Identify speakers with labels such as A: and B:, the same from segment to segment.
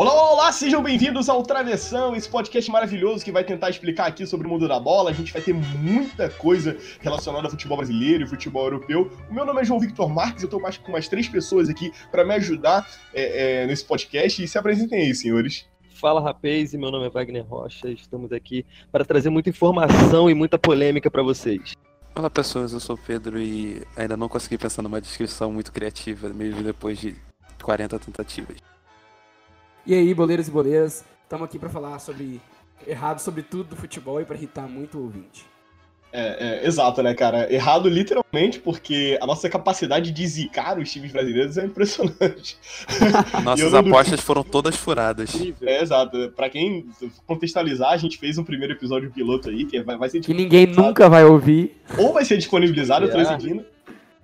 A: Olá, olá, olá, sejam bem-vindos ao Travessão, esse podcast maravilhoso que vai tentar explicar aqui sobre o mundo da bola. A gente vai ter muita coisa relacionada ao futebol brasileiro e futebol europeu. O meu nome é João Victor Marques, eu estou com mais três pessoas aqui para me ajudar é, é, nesse podcast. E se apresentem aí, senhores.
B: Fala rapaz, meu nome é Wagner Rocha, estamos aqui para trazer muita informação e muita polêmica para vocês.
C: Olá pessoas, eu sou o Pedro e ainda não consegui pensar numa descrição muito criativa, mesmo depois de 40 tentativas.
D: E aí, boleiros e boleiras, estamos aqui para falar sobre errado sobre tudo do futebol e para irritar muito o ouvinte.
A: É, é, exato, né, cara? Errado literalmente, porque a nossa capacidade de zicar os times brasileiros é impressionante.
C: Nossas apostas foram todas furadas.
A: É, exato. Pra quem contextualizar, a gente fez um primeiro episódio piloto aí, que vai, vai ser
D: Que ninguém nunca vai ouvir.
A: Ou vai ser disponibilizado, eu tô decidindo.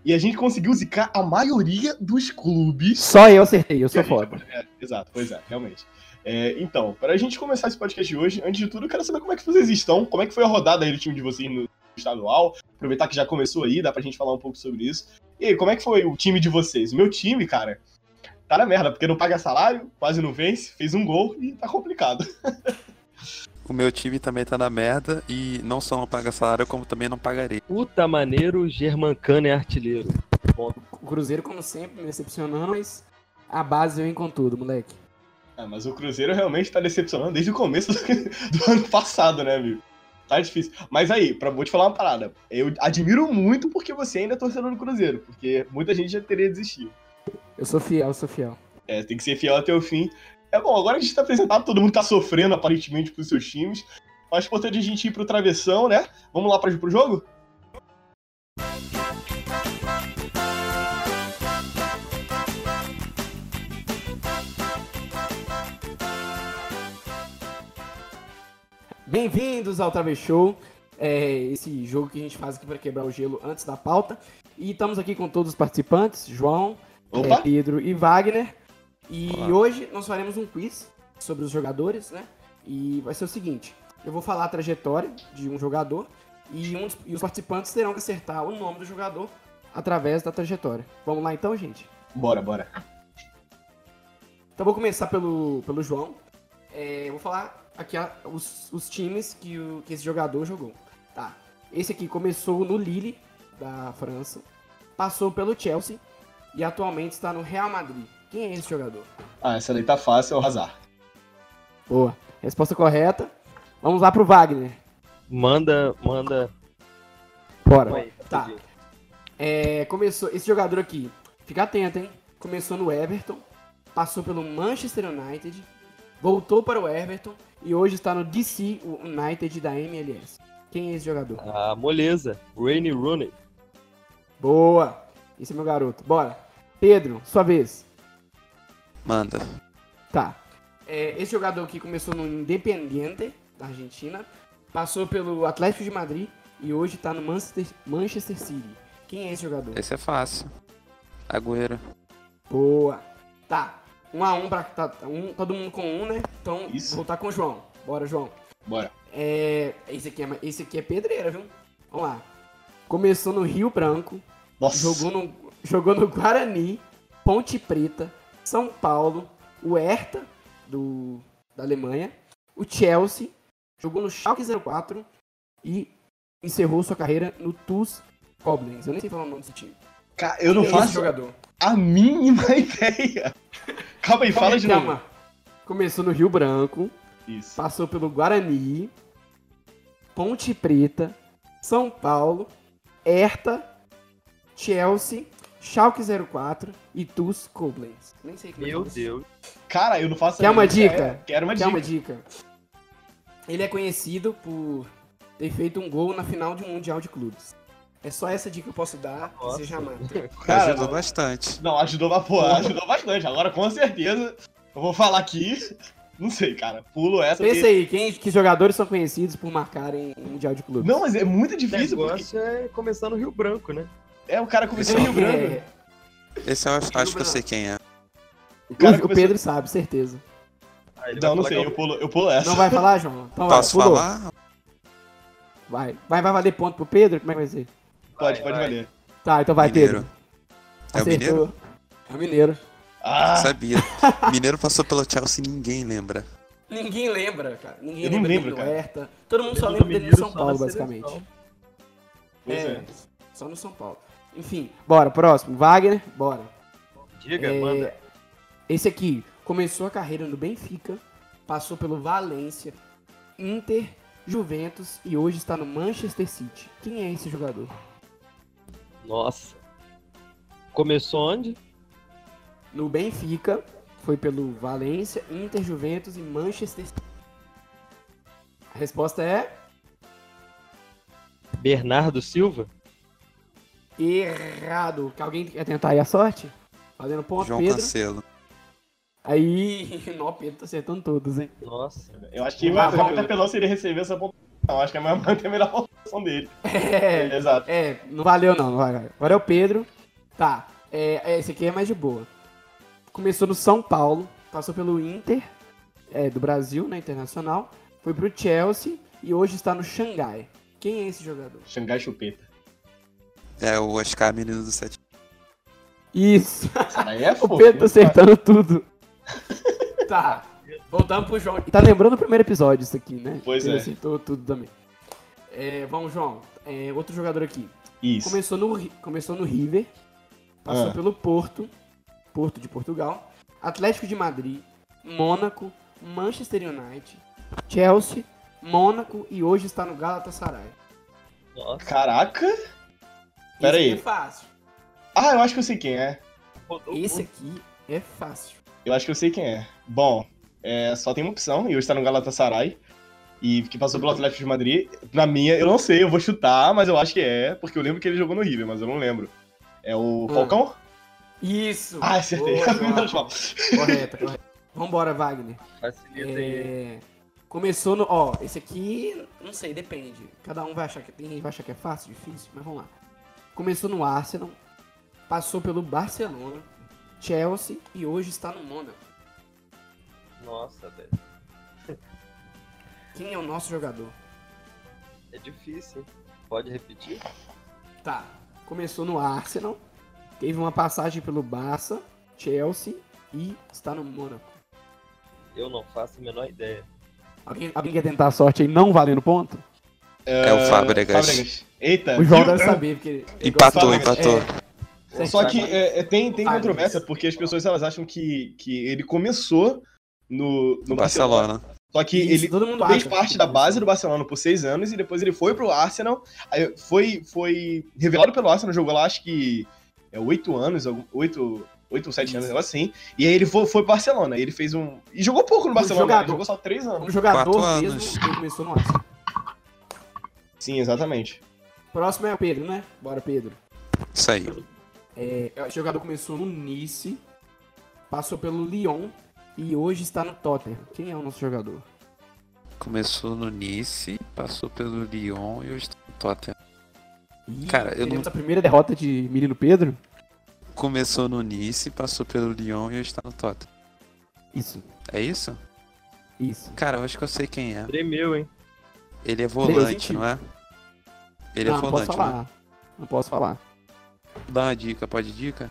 A: E a gente conseguiu zicar a maioria dos clubes.
D: Só eu acertei, eu sou foda.
A: É, exato, pois é, realmente. É, então, para a gente começar esse podcast de hoje, antes de tudo, eu quero saber como é que vocês estão, como é que foi a rodada aí do time de vocês no estadual. Aproveitar que já começou aí, dá pra gente falar um pouco sobre isso. E aí, como é que foi o time de vocês? O meu time, cara, tá na merda, porque não paga salário, quase não vence, fez um gol e tá complicado.
C: O meu time também tá na merda e não só não paga salário, como também não pagarei.
B: Puta maneiro, Germancano é artilheiro.
D: Ponto. O Cruzeiro, como sempre, me decepcionando, mas a base vem com tudo, moleque.
A: Ah, mas o Cruzeiro realmente tá decepcionando desde o começo do, do ano passado, né, amigo? Tá difícil. Mas aí, pra, vou te falar uma parada. Eu admiro muito porque você ainda é torcedor do Cruzeiro, porque muita gente já teria desistido.
D: Eu sou fiel, eu sou fiel.
A: É, tem que ser fiel até o fim. É bom, agora a gente tá apresentado, todo mundo tá sofrendo aparentemente pros seus times. Mas é importante a gente ir pro travessão, né? Vamos lá pra, pro jogo?
D: Bem-vindos ao Trave Show, é esse jogo que a gente faz aqui para quebrar o gelo antes da pauta. E estamos aqui com todos os participantes, João, é, Pedro e Wagner. E Olá. hoje nós faremos um quiz sobre os jogadores, né? E vai ser o seguinte, eu vou falar a trajetória de um jogador e, um e os participantes terão que acertar o nome do jogador através da trajetória. Vamos lá então, gente?
A: Bora, bora.
D: Então vou começar pelo, pelo João. É, vou falar aqui os, os times que, o, que esse jogador jogou. Tá. Esse aqui começou no Lille, da França, passou pelo Chelsea e atualmente está no Real Madrid. Quem é esse jogador?
A: Ah, essa daí tá fácil, é o Hazard.
D: Boa. Resposta correta. Vamos lá pro Wagner.
B: Manda, manda.
D: Bora. tá. É, começou, esse jogador aqui, fica atento, hein? Começou no Everton, passou pelo Manchester United, voltou para o Everton e hoje está no DC United da MLS. Quem é esse jogador?
B: Ah, moleza. Rainy Rooney.
D: Boa. Esse é meu garoto. Bora. Pedro, sua vez.
C: Manda.
D: Tá. É, esse jogador aqui começou no Independiente, da Argentina, passou pelo Atlético de Madrid e hoje está no Manchester, Manchester City. Quem é esse jogador?
C: Esse é fácil. Agüero.
D: Boa. Tá. Um a um pra tá, um, todo mundo com um, né? Então, Isso. vou voltar com o João. Bora, João.
A: Bora.
D: É, esse, aqui é, esse aqui é pedreira, viu? Vamos lá. Começou no Rio Branco.
A: Nossa.
D: Jogou no, jogou no Guarani, Ponte Preta, São Paulo, o Hertha, do, da Alemanha, o Chelsea, jogou no Schalke 04 e encerrou sua carreira no TuS Koblenz. Eu nem sei falar o nome desse time.
A: Cara, eu não é faço jogador. a mínima ideia. Calma aí, fala de novo.
D: Começou no Rio Branco, Isso. passou pelo Guarani, Ponte Preta, São Paulo, Hertha, Chelsea, Schalke 04 e TuS Koblenz.
B: Nem sei é Meu Deus.
A: Cara, eu não faço
D: Quer uma dica? É,
A: quero uma
D: Quer
A: dica.
D: uma dica? Ele é conhecido por ter feito um gol na final de um Mundial de Clubes. É só essa dica que eu posso dar, Nossa. você já mata.
C: Cara, ajudou bastante.
A: Não, ajudou, pô, ajudou bastante. Agora, com certeza, eu vou falar aqui. Não sei, cara. Pulo essa.
D: Pensa porque... aí, quem, que jogadores são conhecidos por marcarem Mundial de Clubes?
A: Não, mas é muito difícil.
B: O negócio porque... é começar no Rio Branco, né?
A: É, o cara começou no Rio Branco. É...
C: Esse eu acho, acho que eu sei quem é.
D: O, cara o, começou... Pedro sabe, certeza.
A: Ah, não, não sei, eu pulo, eu pulo essa.
D: Não vai falar, João?
C: Então Posso vai, falar?
D: Vai. vai. Vai valer ponto pro Pedro? Como é que vai ser?
A: Pode, vai, pode vai. valer.
D: Tá, então vai,
C: mineiro.
D: Pedro.
C: É o mineiro?
D: É o mineiro.
A: Ah,
C: Sabia. Mineiro passou pelo Chelsea e ninguém lembra.
D: Ninguém lembra, cara. Ninguém
A: Eu não
D: lembra
A: lembro, cara.
D: Todo mundo só
B: Lembro
D: lembra dele no
B: Mineiro
D: São
B: só
D: Paulo, basicamente.
A: pois
D: É,
A: é.
D: só no São Paulo. Enfim, bora, próximo. Wagner, bora.
B: Diga,
D: É,
B: manda.
D: Esse aqui começou a carreira no Benfica, passou pelo Valência, Inter, Juventus e hoje está no Manchester City. Quem é esse jogador?
B: Nossa. Começou onde?
D: No Benfica, foi pelo Valência, Inter, Juventus e Manchester City. A resposta é
B: Bernardo Silva?
D: Errado. Que alguém quer tentar aí a sorte? Fazendo ponto,
C: João
D: Pedro.
C: Cancelo.
D: Aí, não, Pedro tá acertando todos, hein?
B: Nossa.
A: Eu acho que
D: Ah,
A: vai muito apelão se ele receber essa pontuação. Acho que é mais manter a melhor pontuação dele.
D: É,
A: Exato.
D: É, não valeu não, não vai. Agora é o Pedro. Tá, é, esse aqui é mais de boa. Começou no São Paulo, passou pelo Inter é, do Brasil, na Internacional, foi pro Chelsea e hoje está no Xangai. Quem é esse jogador?
A: Xangai Chupeta.
C: É o Oscar Menino do 7.
D: Isso,
A: é
D: o. Pedro tá acertando tudo. tá, voltamos pro João. Tá lembrando o primeiro episódio isso aqui, né?
A: Pois
D: Ele
A: é.
D: acertou tudo também. É, vamos, João. É, outro jogador aqui.
A: Isso.
D: Começou no, começou no River, passou
A: Ah.
D: pelo Porto, Porto de Portugal, Atlético de Madrid, Mônaco, Manchester United, Chelsea, Mônaco e hoje está no Galatasaray.
B: Nossa.
A: Caraca. Pera
D: Esse
A: aí.
D: aqui é fácil.
A: Ah, eu acho que eu sei quem é.
D: Esse aqui é fácil.
A: Eu acho que eu sei quem é. Bom, é, só tem uma opção, e hoje tá no Galatasaray. E que passou pelo Atlético de Madrid. Na minha, eu não sei, eu vou chutar, mas eu acho que é, porque eu lembro que ele jogou no River, mas eu não lembro. É o
D: Ah.
A: Falcão?
D: Isso!
A: Ah, acertei.
D: Boa, correto, correto. Vambora, Wagner.
B: Facilita aí.
D: É, Começou no. Ó, esse aqui, não sei, depende. Cada um vai achar que. Tem vai achar que é fácil, difícil, mas vamos lá. Começou no Arsenal, passou pelo Barcelona, Chelsea e hoje está no Mônaco.
B: Nossa, velho.
D: Quem é o nosso jogador?
B: É difícil. Pode repetir?
D: Tá. Começou no Arsenal, teve uma passagem pelo Barça, Chelsea e está no Mônaco.
B: Eu não faço a menor ideia.
D: Alguém, alguém quer tentar a sorte aí não valendo ponto?
C: É o Fábregas.
A: Eita.
D: O João deve saber, porque. ele
C: Empatou,
D: gosta-
C: empatou.
D: É,
A: Só que é, é, tem, tem
D: Fábregas.
A: controvérsia, porque as pessoas elas acham que, que ele começou no, no Barcelona.
C: Barcelona.
A: Só que
D: Isso,
A: ele
D: todo mundo
A: fez
D: acha
A: parte da
D: ele
A: base do Barcelona por seis anos e depois ele foi pro Arsenal. Foi, foi revelado pelo Arsenal, jogou lá acho que é oito anos, oito, oito ou sete anos, um negócio assim. E aí ele foi, foi pro Barcelona. Ele fez um. E jogou pouco no Barcelona, né?
D: jogador.
A: ele jogou só três
D: Um
A: anos.
D: jogador
C: Quatro
D: mesmo,
C: anos.
D: ele começou no Arsenal.
A: Sim, exatamente.
D: Próximo é o Pedro, né? Bora, Pedro.
C: Isso aí.
D: É, esse jogador começou no Nice, passou pelo Lyon e hoje está no Tottenham. Quem é o nosso jogador?
C: Começou no Nice, passou pelo Lyon e hoje tá no Tottenham.
D: Ih,
C: Cara, eu não-
D: a primeira derrota de menino Pedro?
C: Começou no Nice, passou pelo Lyon e hoje tá no Tottenham.
D: Isso,
C: É isso?
D: isso.
C: Cara, eu acho que eu sei quem é.
B: Tremeu, hein?
C: Ele é volante, não é? Ele
D: não,
C: é
D: não posso
C: volante, né?
D: falar. Não posso falar.
C: Dá uma dica, pode dica?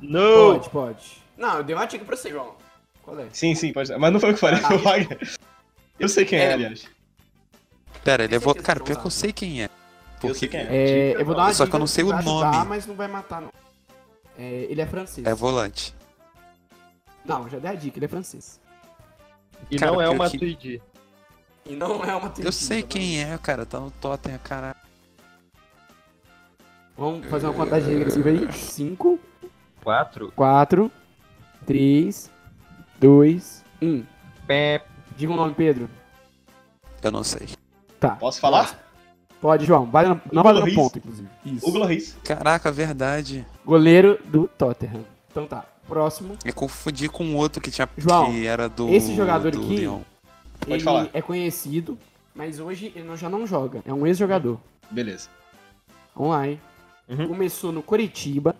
B: Não!
D: Pode, pode. Não, eu dei uma dica pra você, João. Qual é?
A: Sim, sim, pode ser. Mas não foi o que falei, foi o Wagner. Eu sei quem é,
D: É.
A: aliás.
C: Pera, ele é
D: certeza
C: Cara, pior
D: não
C: que eu sei quem é.
A: Eu
C: Porque
A: sei quem é.
D: É, eu vou dar uma
C: Só
D: dica
C: que eu não sei o
D: vai ajudar,
C: nome.
D: mas não vai matar, não. É, ele é francês.
C: é volante.
D: Não, já dei a dica, ele é francês.
B: E
C: Cara,
B: não é uma
C: que-
B: Matuidi.
D: E não é uma
C: Eu sei quem é, cara. Tá no Tottenham, caralho.
D: Vamos fazer uma contagem regressiva aí. 5,
B: Quatro?
D: 4, 3, 2, 1.
B: Pé.
D: Diga o nome, Pedro.
C: Eu não sei.
D: Tá.
A: Posso falar?
D: Pode, João. Vale, não
A: Hugo
D: vale no ponto, inclusive. Isso.
A: Hugo Lloris.
C: Caraca, verdade.
D: Goleiro do Tottenham. Então tá. Próximo.
C: Eu confundi com outro que tinha
D: João,
C: que era do
D: esse jogador
C: do
D: aqui-
C: Lyon.
A: Pode
D: ele
A: falar.
D: é conhecido, mas hoje ele não- já não joga. É um ex-jogador.
A: Beleza.
D: Vamos lá, hein?
A: Uhum.
D: Começou no Coritiba,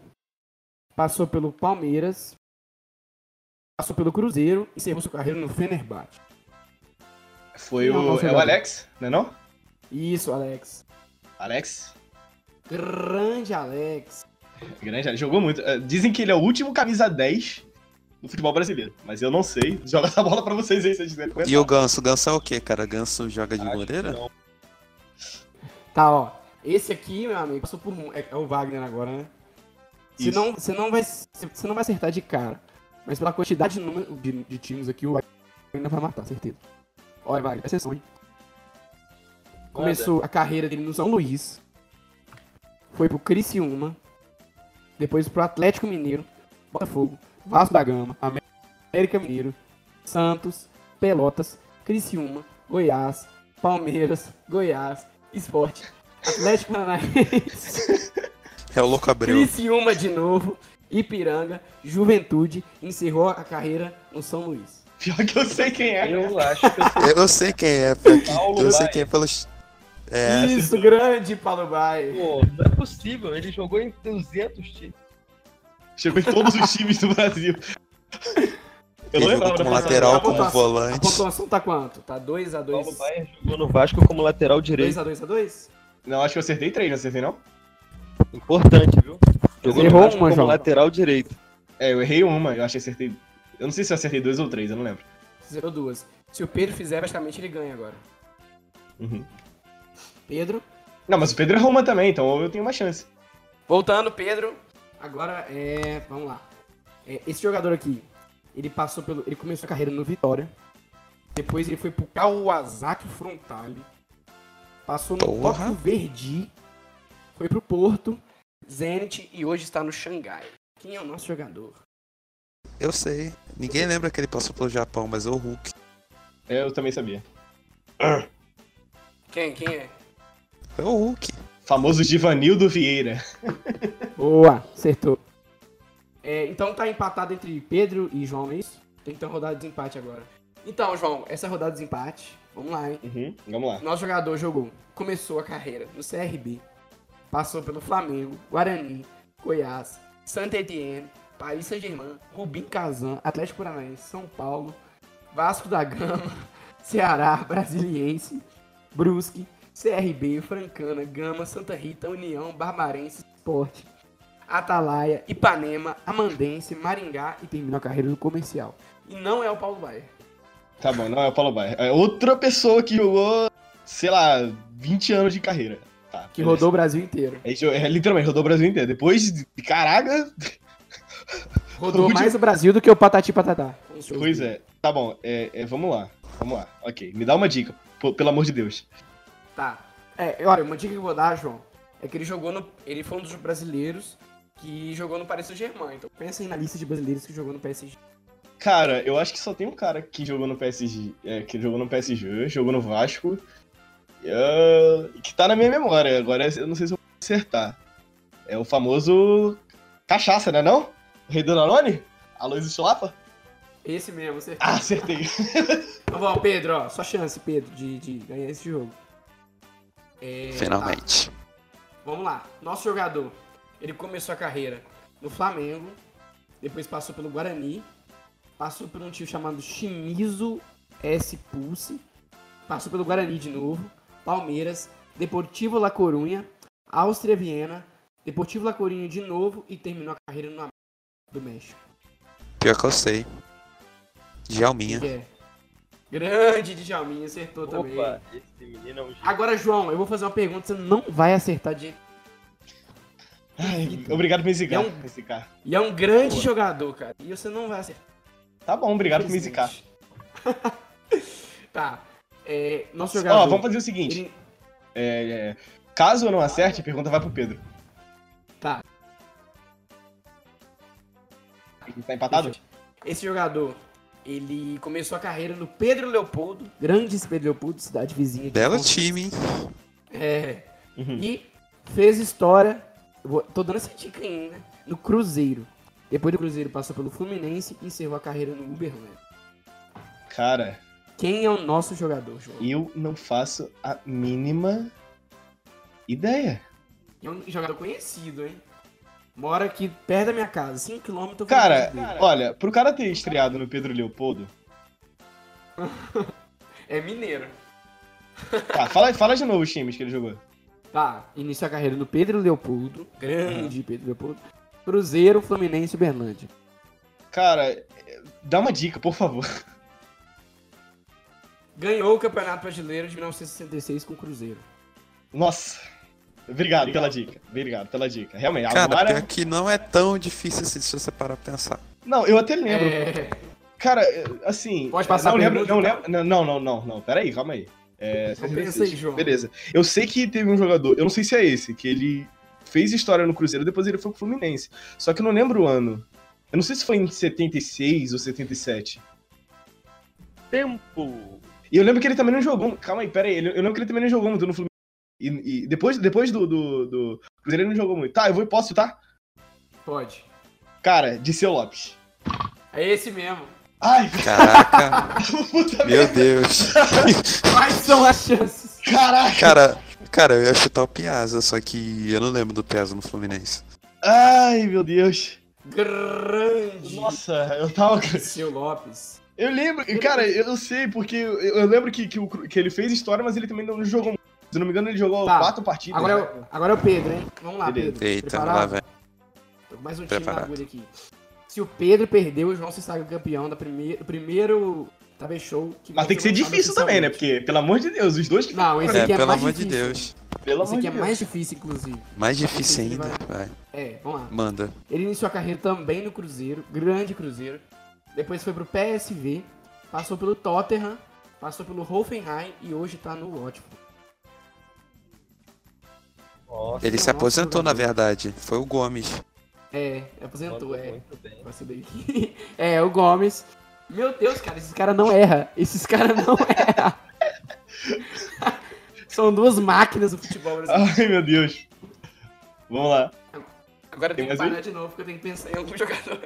D: passou pelo Palmeiras, passou pelo Cruzeiro e encerrou sua carreira no Fenerbahçe.
A: Foi
D: é o
A: É o? Alex, não é não?
D: Isso, Alex.
A: Alex?
D: Grande Alex.
A: Grande área. Jogou muito. Eh, Dizem que ele é o último camisa 10 do futebol brasileiro. Mas eu não sei. Joga essa bola pra vocês aí, se vocês quiserem.
C: E o Ganso? O Ganso é o quê, cara? Ganso joga de goleira?
B: não.
D: Tá, ó. Esse aqui, meu amigo, passou por um. É, é o Wagner agora, né? Você
A: Isso.
D: não, você não vai, você não vai acertar de cara. Mas pela quantidade de, número, de, de times aqui, o Wagner ainda vai matar, certeza. Olha, Wagner, presta atenção, hein? Começou a carreira dele no São Luís. Foi pro Criciúma. Depois pro Atlético Mineiro. Botafogo. Vasco da Gama. América Mineiro. Santos. Pelotas. Criciúma. Goiás. Palmeiras. Goiás. Esporte. Atlético Paranaense.
C: É o Louco Abreu.
D: Criciúma de novo. Ipiranga. Juventude. Encerrou a carreira no São Luís.
A: Pior que eu sei quem é.
B: Eu acho que eu sei.
C: Eu sei quem é.
B: Paulo
C: Eu sei quem é pelos. É,
D: Isso, grande Paulo Baia.
B: Pô, não é possível. Ele jogou em 200 times.
A: Chegou em todos os times do Brasil. Eu
C: ele
A: não
C: jogou
A: lembrava
C: como lateral,
D: A
C: como
D: pontuação- A
C: volante.
D: pontuação tá quanto? Tá 2x2.
B: Paulo Baier jogou no Vasco como lateral direito.
D: 2x2x2?
A: Não, acho que eu acertei três, não acertei não?
B: Importante, viu? Jogou
D: Errou
B: no Vasco
D: uma,
B: como
D: João.
B: lateral direito.
A: É, eu errei uma, eu acho que acertei. Eu não sei se eu acertei dois ou três, eu não lembro.
D: Zerou duas. Se o Pedro fizer, praticamente ele ganha agora.
A: Uhum.
D: Pedro.
A: Não, mas o Pedro errou uma também, então eu tenho uma chance.
D: Voltando, Pedro. Agora é. Vamos lá. É, esse jogador aqui, ele passou pelo. Ele começou a carreira no Vitória. Depois ele foi pro Kawasaki Frontale. Passou no
C: Porra.
D: Tóquio Verdi. Foi pro Porto, Zenit e hoje está no Xangai. Quem é o nosso jogador?
C: Eu sei. Ninguém lembra que ele passou pelo Japão, mas é o Hulk.
A: É, Eu também sabia.
D: Quem? Quem é?
C: É o Hulk.
A: Famoso Givanildo Vieira.
D: Boa, acertou. É, então tá empatado entre Pedro e João, não é isso? Tem que ter uma rodada de desempate agora. Então, João, essa rodada de desempate. Vamos lá, hein?
A: Uhum, vamos lá.
D: Nosso jogador jogou, começou a carreira no CRB, passou pelo Flamengo, Guarani, Goiás, Saint Etienne, Paris Saint-Germain, Rubim Kazan, Atlético Paranaense, São Paulo, Vasco da Gama, Ceará, Brasiliense, Brusque, CRB, Francana, Gama, Santa Rita, União, Barbarense, Sport, Atalaia, Ipanema, Amandense, Maringá e terminou a carreira no comercial. E não é o Paulo Baier.
A: Tá bom, não é o Paulo Baier. É outra pessoa que jogou, sei lá, 20 anos de carreira. Tá,
D: Que
A: beleza.
D: rodou o Brasil inteiro.
A: É, é, literalmente, rodou o Brasil inteiro. Depois, de, caraca,
D: Rodou
A: Último-
D: mais o Brasil do que o Patati Patatá.
A: pois é. Tá bom, é, é, vamos lá, vamos lá. Ok, me dá uma dica, pô, pelo amor de Deus.
D: Tá. É, olha, uma dica que eu vou dar, João, é que ele jogou no. Ele foi um dos brasileiros que jogou no Paris Saint-Germain. Então pensa aí na lista de brasileiros que jogou no PSG.
A: Cara, eu acho que só tem um cara que jogou no PSG, é, que jogou no PSG, jogou no Vasco, é, que tá na minha memória. Agora eu não sei se eu vou acertar. É o famoso Cachaça, né não? O Rei do Danone? Aloysio Schlappa?
D: Esse mesmo, você.
A: Ah, acertei.
D: Tá bom, Pedro, ó. Só chance, Pedro, de, de ganhar esse jogo. É,
C: Finalmente.
D: tá, vamos lá. Nosso jogador. Ele começou a carreira no Flamengo. Depois passou pelo Guarani. Passou por um time chamado Shimizu S Pulse. Passou pelo Guarani de novo. Palmeiras. Deportivo La Corunha. Áustria Viena. Deportivo La Corunha de novo. E terminou a carreira no América do México.
C: Pior que eu sei. Djalminha.
D: Que é. Grande Djalminha, acertou também.
B: Opa, esse menino é um gênio.
D: Agora, João, eu vou fazer uma pergunta, você não vai acertar de.
A: Ai, obrigado por me zicar.
D: É um-. E é um grande
B: Boa.
D: jogador, cara. E você não vai acertar.
A: Tá bom, obrigado por me zicar.
D: tá. É, nosso
A: Ó,
D: jogador.
A: vamos fazer o seguinte.
D: ele-
A: é, é, caso eu não acerte, a pergunta vai pro Pedro.
D: Tá.
A: Ele tá empatado?
D: Esse jogador, ele começou a carreira no Pedro Leopoldo, grandes Pedro Leopoldo, cidade vizinha de
C: Belo time, hein?
D: É.
A: Uhum.
D: E fez história. eu vou- tô dando essa dica ainda. No Cruzeiro. Depois do Cruzeiro passou pelo Fluminense e encerrou a carreira no Uberlândia.
A: Cara,
D: Quem é o nosso jogador, João?
A: eu não faço a mínima ideia.
D: É um jogador conhecido, hein? Mora aqui perto da minha casa, 5km.
A: Cara, olha, pro cara ter estreado no Pedro Leopoldo.
D: É mineiro.
A: Tá, fala, fala de novo os times que ele jogou.
D: Tá, iniciou a carreira no Pedro Leopoldo, grande Pedro Leopoldo. Cruzeiro, Fluminense e Uberlândia.
A: Cara, dá uma dica, por favor.
D: Ganhou o Campeonato Brasileiro de 1966 com o Cruzeiro.
A: Nossa. Obrigado, Obrigado, pela dica. Obrigado pela dica. Realmente,
C: Cara,
A: agora...
C: pior que não é tão difícil assim se você parar pra pensar.
A: Não, eu até lembro.
D: É...
A: Cara, assim.
D: Pode passar
A: não
D: a
A: lembro, não,
D: tá?
A: lembro, não, não, não, não, não. Pera aí, calma aí. É,
D: Então pensa aí, João.
A: Beleza. Eu sei que teve um jogador, eu não sei se é esse, que ele fez história no Cruzeiro, depois ele foi pro Fluminense. Só que eu não lembro o ano. Eu não sei se foi em 76 ou 77.
B: Tempo!
A: E eu lembro que ele também não jogou. Calma aí, pera aí. Eu lembro que ele também não jogou muito no Fluminense. E, e depois, depois do, do, do Cruzeiro ele não jogou muito. Tá, eu vou posso chutar?
D: Pode.
A: Cara, Diceu Lopes.
D: É esse mesmo.
A: Ai,
C: Caraca,
A: puta
C: meu
A: merda.
C: Deus.
D: Quais são as chances?
A: Caraca.
C: Cara, cara, eu ia chutar o Piazza, só que eu não lembro do Piazza no Fluminense.
A: Ai, meu Deus.
D: Grande.
A: Nossa, eu tava.
D: Seu Lopes.
A: Eu lembro, cara, eu sei, porque eu, lembro que, que, o que ele fez história, mas ele também não jogou muito. Se não me engano, ele jogou
D: Tá.
A: quatro partidas.
D: Agora é,
A: né?
D: o, agora é o Pedro, hein? Vamos lá,
A: Beleza.
D: Pedro.
C: Eita,
D: Preparado?
C: lá
D: com mais um time na
C: Preparado.
D: agulha aqui. Se o Pedro perdeu, o João se saga campeão da primeira, do primeiro TV Show. Que
A: Mas tem que ser difícil também, né? Porque, pelo amor de Deus, os dois que.
D: Não, esse
C: É,
D: aqui é
C: pelo
D: mais
C: amor de
D: difícil.
C: Deus.
A: Pelo
D: Esse
A: amor
D: aqui
A: de
D: é
A: Deus.
D: mais difícil, inclusive.
C: Mais difícil ainda.
D: vai-
C: Vai,
D: É, vamos lá.
C: manda.
D: Ele iniciou a carreira também no Cruzeiro, grande Cruzeiro. Depois foi pro PSV, passou pelo Tottenham, passou pelo Hoffenheim e hoje tá no Watford.
B: Nossa,
C: Ele se aposentou, na verdade. Foi o Gomes.
D: É, aposentou, é. É, o Gomes. Meu Deus, cara, esses caras não erram. Esses caras não erram. São duas máquinas do futebol brasileiro.
A: Ai, meu Deus. Vamos lá.
D: Agora eu
A: Tem
D: tenho que parar de novo, porque eu tenho que pensar em algum jogador.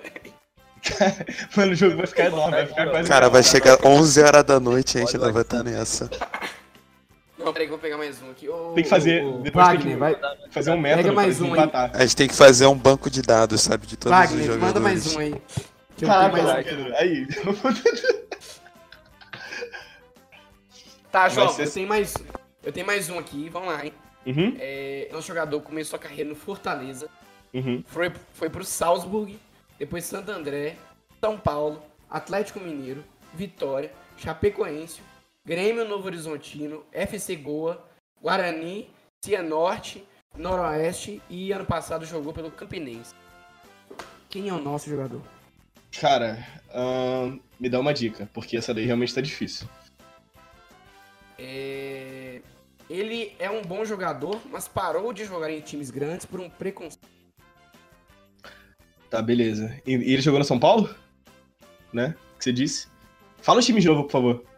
A: Mano, o jogo vai ficar enorme, vai ficar quase.
C: Cara, vai chegar 11 horas da noite e a gente ainda vai estar nessa.
D: Não, peraí que eu vou pegar mais um aqui. Ô,
A: Tem que fazer- depois tem
D: Wagner,
A: que-
D: vai.
A: fazer um método
D: Pega mais
A: pra
D: um
A: gente
D: aí.
A: empatar.
C: A gente tem que fazer um banco de dados, sabe? De todos os
D: Wagner,
C: jogadores.
D: manda mais um aí. Que eu mais um.
A: Pedro, aí.
D: Tá, João,
A: ser-
D: eu tenho mais. Eu tenho mais um aqui, vamos lá, hein?
A: Uhum,
D: É, nosso jogador começou a carreira no Fortaleza,
A: uhum.
D: foi, foi pro Salzburg, depois Santo André, São Paulo, Atlético Mineiro, Vitória, Chapecoense, Grêmio Novo Horizontino, FC Goa, Guarani, Cianorte, Noroeste e ano passado jogou pelo Campinense. Quem é o nosso jogador?
A: Cara, me dá uma dica, porque essa daí realmente tá difícil.
D: É, Ele é um bom jogador, mas parou de jogar em times grandes por um preconceito.
A: Tá, beleza. E, ele jogou no São Paulo? Né? Que você disse? Fala o time de novo, por favor.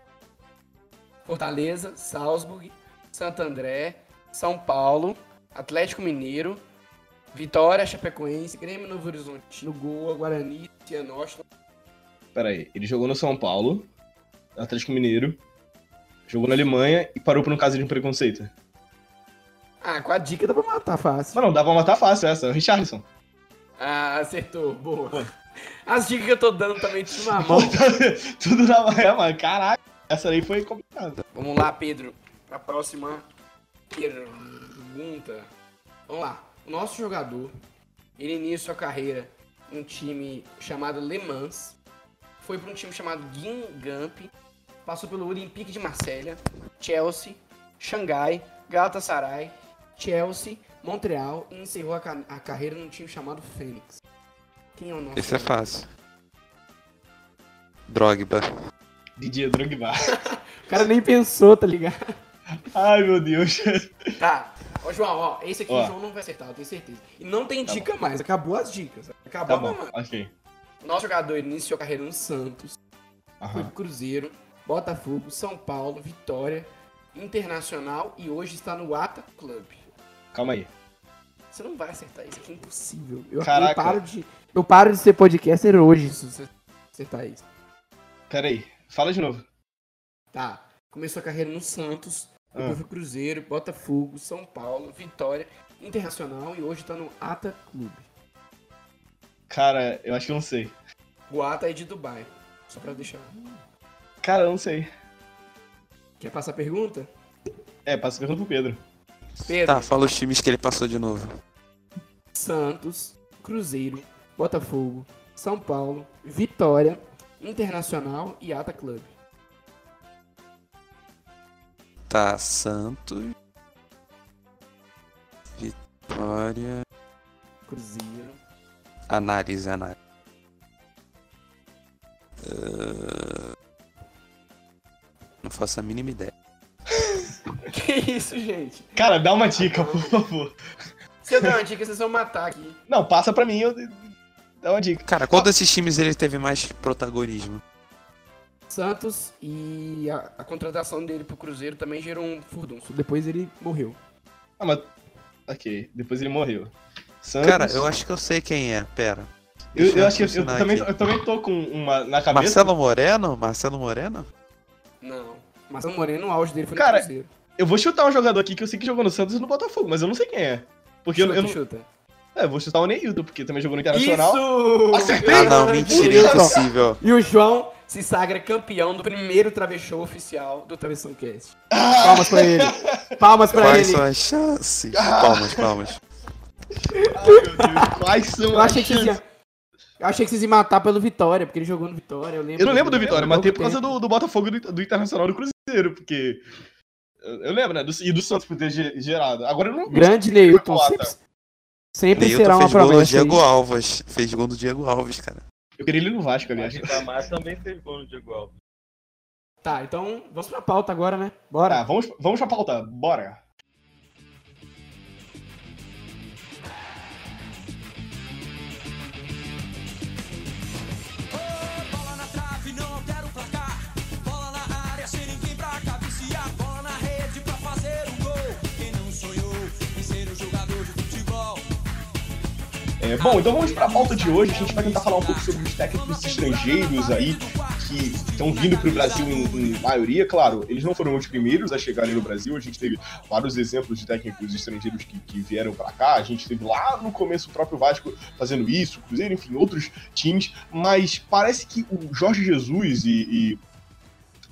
D: Fortaleza, Salzburg, Santo André, São Paulo, Atlético Mineiro, Vitória, Chapecoense, Grêmio Novo Horizonte, no Goa, Guarani, Cianorte.
A: Pera aí. Ele jogou no São Paulo, Atlético Mineiro, jogou na Alemanha e parou por um caso de um preconceito.
D: Ah, com a dica dá pra matar fácil.
A: Mas não, dá pra matar fácil essa. é o Richarlison.
D: Ah, acertou, boa. As dicas que eu tô dando também tudo na mão.
A: Tudo na manhã, mano. Caraca. Essa aí foi complicada.
D: Vamos lá, Pedro. Pra próxima pergunta. Vamos lá. O nosso jogador, ele iniciou sua carreira num time chamado Le Mans, foi para um time chamado Guingamp, passou pelo Olympique de Marselha, Chelsea, Xangai, Galatasaray, Chelsea, Montreal e encerrou a, ca- a carreira num time chamado Fênix. Quem é o nosso
C: Esse é
D: jogador?
C: fácil. Drogba.
A: Didier Drogba.
D: O cara nem pensou, tá ligado?
A: Ai, meu Deus.
D: Tá. Ó, João, ó, esse aqui
A: Ó.
D: o João não vai acertar, eu tenho certeza. E não tem
A: Tá
D: dica mais, acabou as dicas. Acabou
A: Tá
D: a
A: bom,
D: mamata.
A: ok.
D: Nosso jogador iniciou a carreira no Santos, foi
A: Aham.
D: pro Cruzeiro, Botafogo, São Paulo, Vitória, Internacional e hoje está no Ata Club.
A: Calma aí.
D: Você não vai acertar isso, aqui é impossível. Eu, eu
A: Caraca.
D: paro de, eu paro de ser podcaster hoje se você acertar isso.
A: Pera aí. Fala de novo.
D: Tá. Começou a carreira no Santos,
A: Ah.
D: depois foi pro Cruzeiro, Botafogo, São Paulo, Vitória, Internacional e hoje tá no Ata Club.
A: Cara, eu acho que eu não sei.
D: O Ata é de Dubai. Só pra deixar.
A: Cara, eu não sei.
D: Quer passar a pergunta?
A: É, passa a pergunta pro Pedro.
D: Pedro.
C: Tá, fala os times que ele passou de novo.
D: Santos, Cruzeiro, Botafogo, São Paulo, Vitória, Internacional e Ata Club.
C: Tá, Santos. Vitória.
D: Cruzeiro.
C: Análise, análise. Uh, Não faço a mínima ideia.
D: Que isso, gente?
A: Cara, dá uma dica, por favor.
D: Se eu der uma dica, vocês vão matar aqui.
A: Não, passa pra mim, eu... dá uma dica.
C: Cara, qual desses times ele teve mais protagonismo?
D: Santos e a, a contratação dele pro Cruzeiro também gerou um furdunço. Depois ele morreu.
A: Ah, mas... Ok, depois ele morreu. Santos...
C: Cara, eu acho que eu sei quem é, pera.
A: Eu,
C: Deixa
A: eu acho que eu, eu também, eu também tô com uma na cabeça.
C: Marcelo Moreno? Marcelo Moreno?
D: Não. Mas o Moreno, o auge dele foi
A: Cara,
D: no Cruzeiro.
A: Eu vou chutar um jogador aqui que eu sei que jogou no Santos e no Botafogo, mas eu não sei quem é. Porque eu,
D: Chuta,
A: eu não.
D: chuta.
A: É, eu vou chutar o Neilton, porque também jogou no Internacional.
D: Isso!
A: Acertei!
C: Ah, não, mentira, impossível.
D: E o João se sagra campeão do primeiro travesshow oficial do Travessão Cast. Palmas pra ele. Palmas pra
C: Quais
D: ele.
C: são as chances? Palmas, palmas.
A: Ai, meu Deus, quais são
D: Eu
A: as chances?
D: eu achei que vocês iam matar pelo Vitória, porque ele jogou no Vitória. Eu, lembro
A: Eu não lembro do. Vitória,
D: pouco
A: tem por causa do, do Botafogo do, do Internacional e do Cruzeiro, porque. Eu, eu lembro, né? Do, e do Santos por ter ge- gerado. Agora eu não.
D: Grande Neilton.
A: Bota.
D: Sempre, sempre será
C: Neilton
D: uma
C: fez gol do
D: promessa.
C: Diego
D: aí.
C: Alves. Fez gol do Diego Alves, cara.
A: Eu queria ele no Vasco, aliás.
B: O Itamar também fez gol no Diego Alves.
D: Tá, então vamos pra pauta agora, né? Bora.
A: Tá, vamos, vamos pra pauta. Bora. É, bom, então vamos pra pauta de hoje. A gente vai tentar falar um pouco sobre os técnicos estrangeiros aí que estão vindo pro Brasil em, em maioria. Claro, eles não foram os primeiros a chegarem no Brasil. A gente teve vários exemplos de técnicos estrangeiros que, que vieram pra cá. A gente teve lá no começo o próprio Vasco fazendo isso, Cruzeiro, enfim, outros times. Mas parece que o Jorge Jesus e, e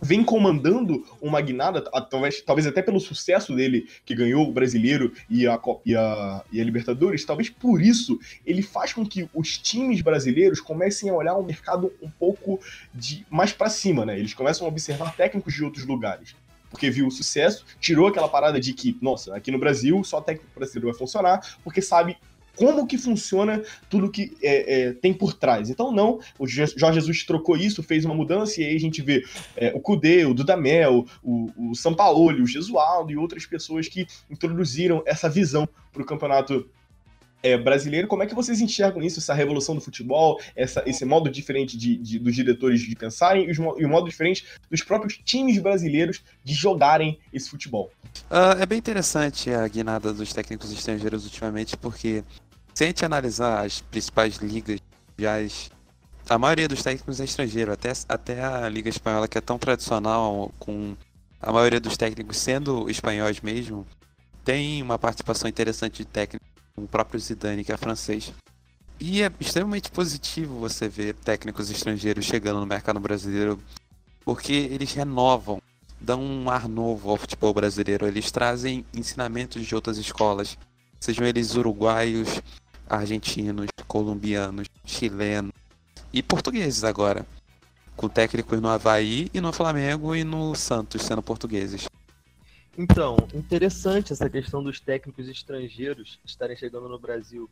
A: vem comandando uma guinada, talvez, talvez até pelo sucesso dele, que ganhou o Brasileiro e a, e, a, e a Libertadores, talvez por isso ele faz com que os times brasileiros comecem a olhar o mercado um pouco de mais pra cima, né? Eles começam a observar técnicos de outros lugares. Porque viu o sucesso, tirou aquela parada de que, nossa, aqui no Brasil só técnico brasileiro vai funcionar, porque sabe como que funciona tudo que é, é, tem por trás. Então, não, o Jorge Jesus trocou isso, fez uma mudança, e aí a gente vê é, o Cudê, o Dudamel, o, o Sampaoli, o Gesualdo e outras pessoas que introduziram essa visão para o campeonato é, brasileiro. Como é que vocês enxergam isso, essa revolução do futebol, essa, esse modo diferente de, de- dos diretores de pensarem e, os e o modo diferente dos próprios times brasileiros de jogarem esse futebol?
C: Ah, é bem interessante a guinada dos técnicos estrangeiros ultimamente, porque se a gente analisar as principais ligas, as- a maioria dos técnicos é estrangeiro, até, até a Liga Espanhola, que é tão tradicional, com a maioria dos técnicos sendo espanhóis mesmo, tem uma participação interessante de técnico, como o próprio Zidane, que é francês. E é extremamente positivo você ver técnicos estrangeiros chegando no mercado brasileiro, porque eles renovam dão um ar novo ao futebol brasileiro. Eles trazem ensinamentos de outras escolas, sejam eles uruguaios, argentinos, colombianos, chilenos e portugueses agora, com técnicos no Havaí e no Flamengo e no Santos sendo portugueses.
B: Então, interessante essa questão dos técnicos estrangeiros estarem chegando no Brasil.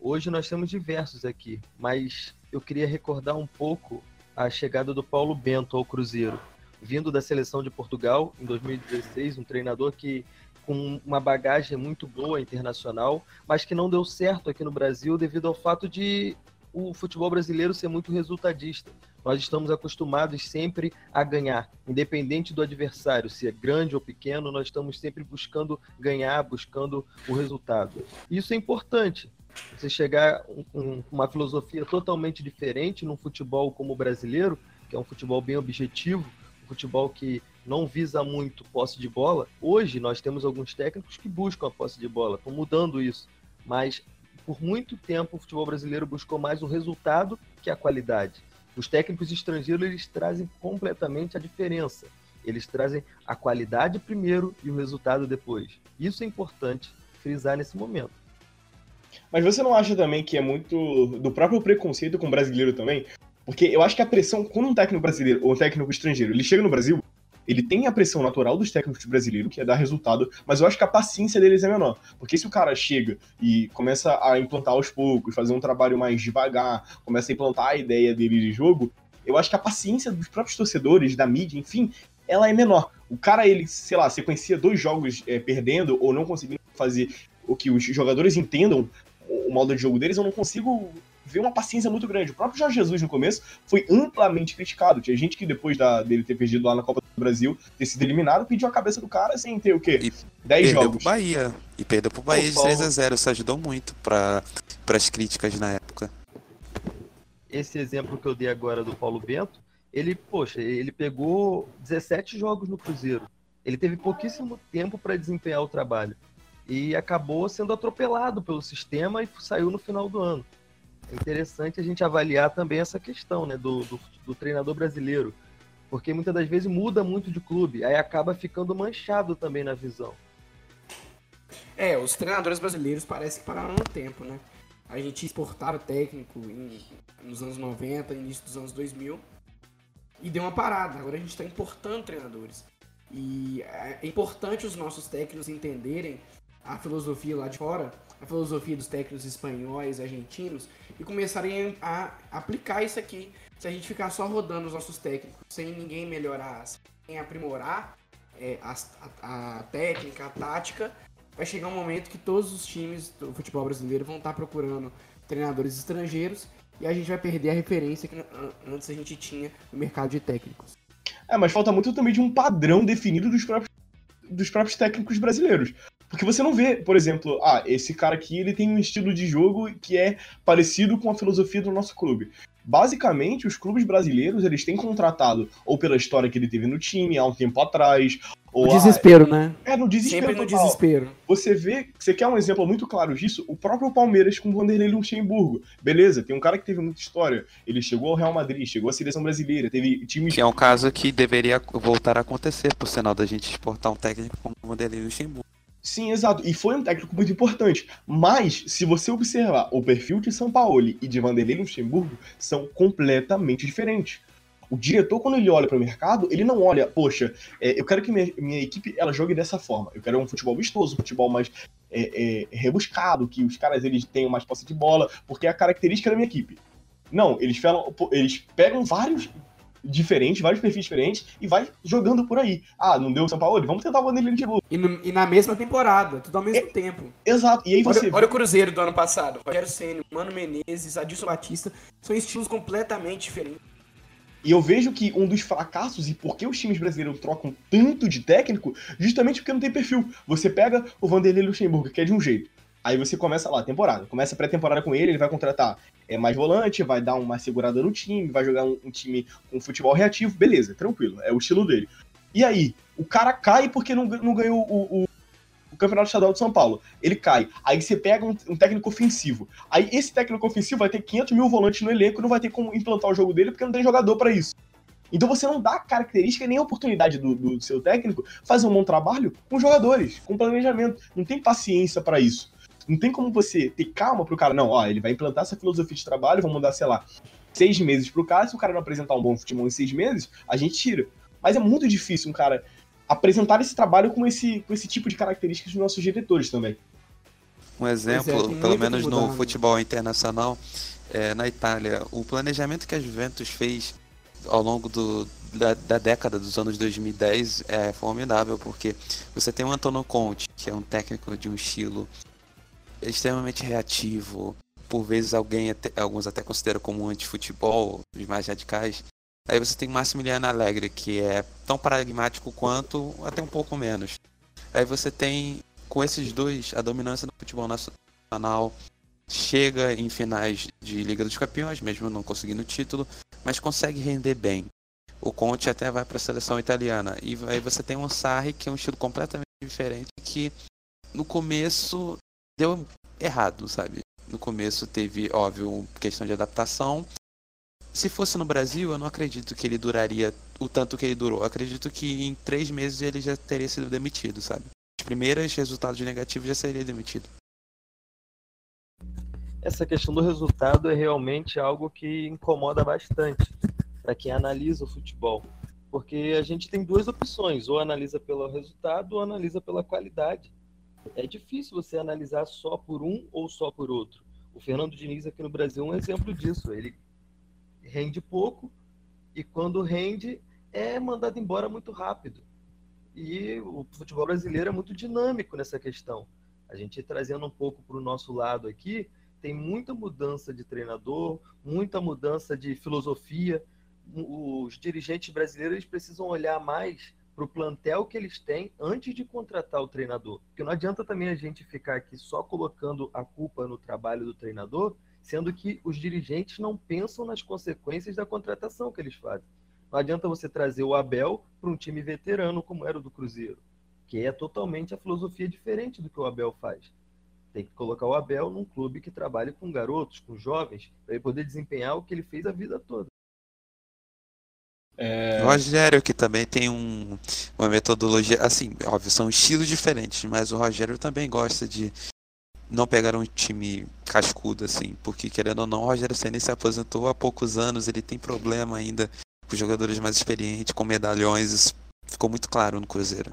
B: Hoje nós temos diversos aqui, mas eu queria recordar um pouco a chegada do Paulo Bento ao Cruzeiro, vindo da seleção de Portugal em 2016, um treinador que com uma bagagem muito boa internacional, mas que não deu certo aqui no Brasil devido ao fato de o futebol brasileiro ser muito resultadista. Nós estamos acostumados sempre a ganhar, independente do adversário, se é grande ou pequeno, nós estamos sempre buscando ganhar, buscando o resultado. Isso é importante. Você chegar com uma filosofia totalmente diferente num futebol como o brasileiro, que é um futebol bem objetivo, um futebol que não visa muito posse de bola. Hoje nós temos alguns técnicos que buscam a posse de bola, estão mudando isso, mas por muito tempo o futebol brasileiro buscou mais o resultado que a qualidade. Os técnicos estrangeiros eles trazem completamente a diferença. Eles trazem a qualidade primeiro e o resultado depois. Isso é importante frisar nesse momento.
A: Mas você não acha também que é muito do próprio preconceito com o brasileiro também? Porque eu acho que a pressão, quando um técnico brasileiro ou um técnico estrangeiro, ele chega no Brasil, ele tem a pressão natural dos técnicos brasileiros, que é dar resultado, mas eu acho que a paciência deles é menor. Porque se o cara chega e começa a implantar aos poucos, fazer um trabalho mais devagar, começa a implantar a ideia dele de jogo, eu acho que a paciência dos próprios torcedores, da mídia, enfim, ela é menor. O cara, ele, sei lá, sequencia dois jogos é, perdendo ou não conseguindo fazer o que os jogadores entendam o modo de jogo deles, eu não consigo ver uma paciência muito grande. O próprio Jorge Jesus, no começo, foi amplamente criticado. Tinha gente que, depois da, dele ter perdido lá na Copa do Brasil, ter sido eliminado, pediu a cabeça do cara sem ter o quê?
C: E
A: 10
C: perdeu
A: jogos.
C: pro Bahia. E perdeu pro Bahia de
A: Paulo.
C: 3x0. Isso ajudou muito para as críticas na época.
B: Esse exemplo que eu dei agora do Paulo Bento, ele, poxa, ele pegou 17 jogos no Cruzeiro. Ele teve pouquíssimo tempo para desempenhar o trabalho. E acabou sendo atropelado pelo sistema e saiu no final do ano. É interessante a gente avaliar também essa questão né, do, do, do treinador brasileiro. Porque muitas das vezes muda muito de clube, aí acaba ficando manchado também na visão.
D: É, os treinadores brasileiros parecem que pararam no tempo, né? A gente exportava técnico em- nos anos 90, início dos anos 2000, e deu uma parada. Agora a gente está importando treinadores. E é importante os nossos técnicos entenderem a filosofia lá de fora, a filosofia dos técnicos espanhóis, argentinos, e começarem a aplicar isso aqui. Se a gente ficar só rodando os nossos técnicos, sem ninguém melhorar, sem aprimorar é, as- a, a técnica, a tática, vai chegar um momento que todos os times do futebol brasileiro vão estar procurando treinadores estrangeiros e a gente vai perder a referência que an- antes a gente tinha no mercado de técnicos.
A: É, mas falta muito também de um padrão definido dos próprios, dos próprios técnicos brasileiros. Porque você não vê, por exemplo, ah, esse cara aqui ele tem um estilo de jogo que é parecido com a filosofia do nosso clube. Basicamente, os clubes brasileiros eles têm contratado ou pela história que ele teve no time há um tempo atrás, ou
D: O
A: ah,
D: desespero, né?
A: é no desespero
D: Sempre no
A: total.
D: desespero.
A: Você vê, você quer um exemplo muito claro disso? O próprio Palmeiras com o Vanderlei Luxemburgo. Beleza, tem um cara que teve muita história. Ele chegou ao Real Madrid, chegou à seleção brasileira, teve times
C: Que é um caso que deveria voltar a acontecer, por sinal da gente exportar um técnico como o Vanderlei Luxemburgo.
A: Sim, exato. E foi um técnico muito importante. Mas, se você observar o perfil de São Paulo e de Vanderlei Luxemburgo, são completamente diferentes. O diretor, quando ele olha para o mercado, ele não olha, poxa, é, eu quero que minha, minha equipe ela jogue dessa forma. Eu quero um futebol vistoso, um futebol mais é, é, rebuscado, que os caras eles tenham mais posse de bola, porque é a característica da minha equipe. Não, eles, falam, eles pegam vários diferentes, vários perfis diferentes e vai jogando por aí. Ah, não deu São Paulo? Vamos tentar o Vanderlei Luxemburgo.
D: E, no- e na mesma temporada, tudo ao mesmo tempo.
A: Exato. E aí você
D: Olha, olha o Cruzeiro do ano passado. Rogério Senna, Mano Menezes, Adilson Batista. São estilos completamente diferentes.
A: E eu vejo que um dos fracassos e por que os times brasileiros trocam tanto de técnico, justamente porque não tem perfil. Você pega o Vanderlei Luxemburgo, que é de um jeito. Aí você começa lá, a temporada. Começa a pré-temporada com ele, ele vai contratar é, mais volante, vai dar uma segurada no time, vai jogar um, um time com futebol reativo, beleza, tranquilo, é o estilo dele. E aí, o cara cai porque não, não ganhou o, o, o Campeonato Estadual de São Paulo. Ele cai. Aí você pega um, um técnico ofensivo. Aí esse técnico ofensivo vai ter 500 mil volantes no elenco e não vai ter como implantar o jogo dele porque não tem jogador pra isso. Então você não dá característica nem oportunidade do, do seu técnico fazer um bom trabalho com jogadores, com planejamento. Não tem paciência pra isso. Não tem como você ter calma pro cara, não, ó, ele vai implantar essa filosofia de trabalho, vamos dar, sei lá, seis meses pro cara, se o cara não apresentar um bom futebol em seis meses, a gente tira. Mas é muito difícil um cara apresentar esse trabalho com esse, com esse tipo de características dos nossos diretores também.
C: Um exemplo,
D: muito
C: pelo menos
D: mudar,
C: no
D: né?
C: futebol internacional, é, na Itália, o planejamento que a Juventus fez ao longo do, da, da década dos anos 2010 é formidável, porque você tem o Antonio Conte, que é um técnico de um estilo extremamente reativo, por vezes alguém até- alguns até consideram como um antifutebol, os mais radicais. Aí você tem Massimiliano Alegre, que é tão pragmático quanto, até um pouco menos. Aí você tem, com esses dois, a dominância do futebol nacional chega em finais de Liga dos Campeões, mesmo não conseguindo o título, mas consegue render bem. O Conte até vai para a seleção italiana. E aí você tem um Sarri, que é um estilo completamente diferente, que no começo deu errado, sabe? No começo teve, óbvio, questão de adaptação, se fosse no Brasil, eu não acredito que ele duraria o tanto que ele durou. Eu acredito que em três meses ele já teria sido demitido, sabe? Os primeiros resultados negativos já seria demitido.
B: Essa questão do resultado é realmente algo que incomoda bastante para quem analisa o futebol. Porque a gente tem duas opções, ou analisa pelo resultado ou analisa pela qualidade. É difícil você analisar só por um ou só por outro. O Fernando Diniz aqui no Brasil é um exemplo disso. Ele rende pouco e quando rende é mandado embora muito rápido. E o futebol brasileiro é muito dinâmico nessa questão. A gente trazendo um pouco para o nosso lado aqui, tem muita mudança de treinador, muita mudança de filosofia. Os dirigentes brasileiros precisam olhar mais para o plantel que eles têm antes de contratar o treinador. Porque não adianta também a gente ficar aqui só colocando a culpa no trabalho do treinador, sendo que os dirigentes não pensam nas consequências da contratação que eles fazem. Não adianta você trazer o Abel para um time veterano como era o do Cruzeiro, que é totalmente a filosofia diferente do que o Abel faz. Tem que colocar o Abel num clube que trabalhe com garotos, com jovens, para ele poder desempenhar o que ele fez a vida toda.
C: É... O Rogério, que também tem um, uma metodologia, assim, óbvio, são estilos diferentes, mas o Rogério também gosta de não pegar um time cascudo, assim, porque querendo ou não, o Rogério Senna se aposentou há poucos anos, ele tem problema ainda com jogadores mais experientes, com medalhões, isso ficou muito claro no Cruzeiro.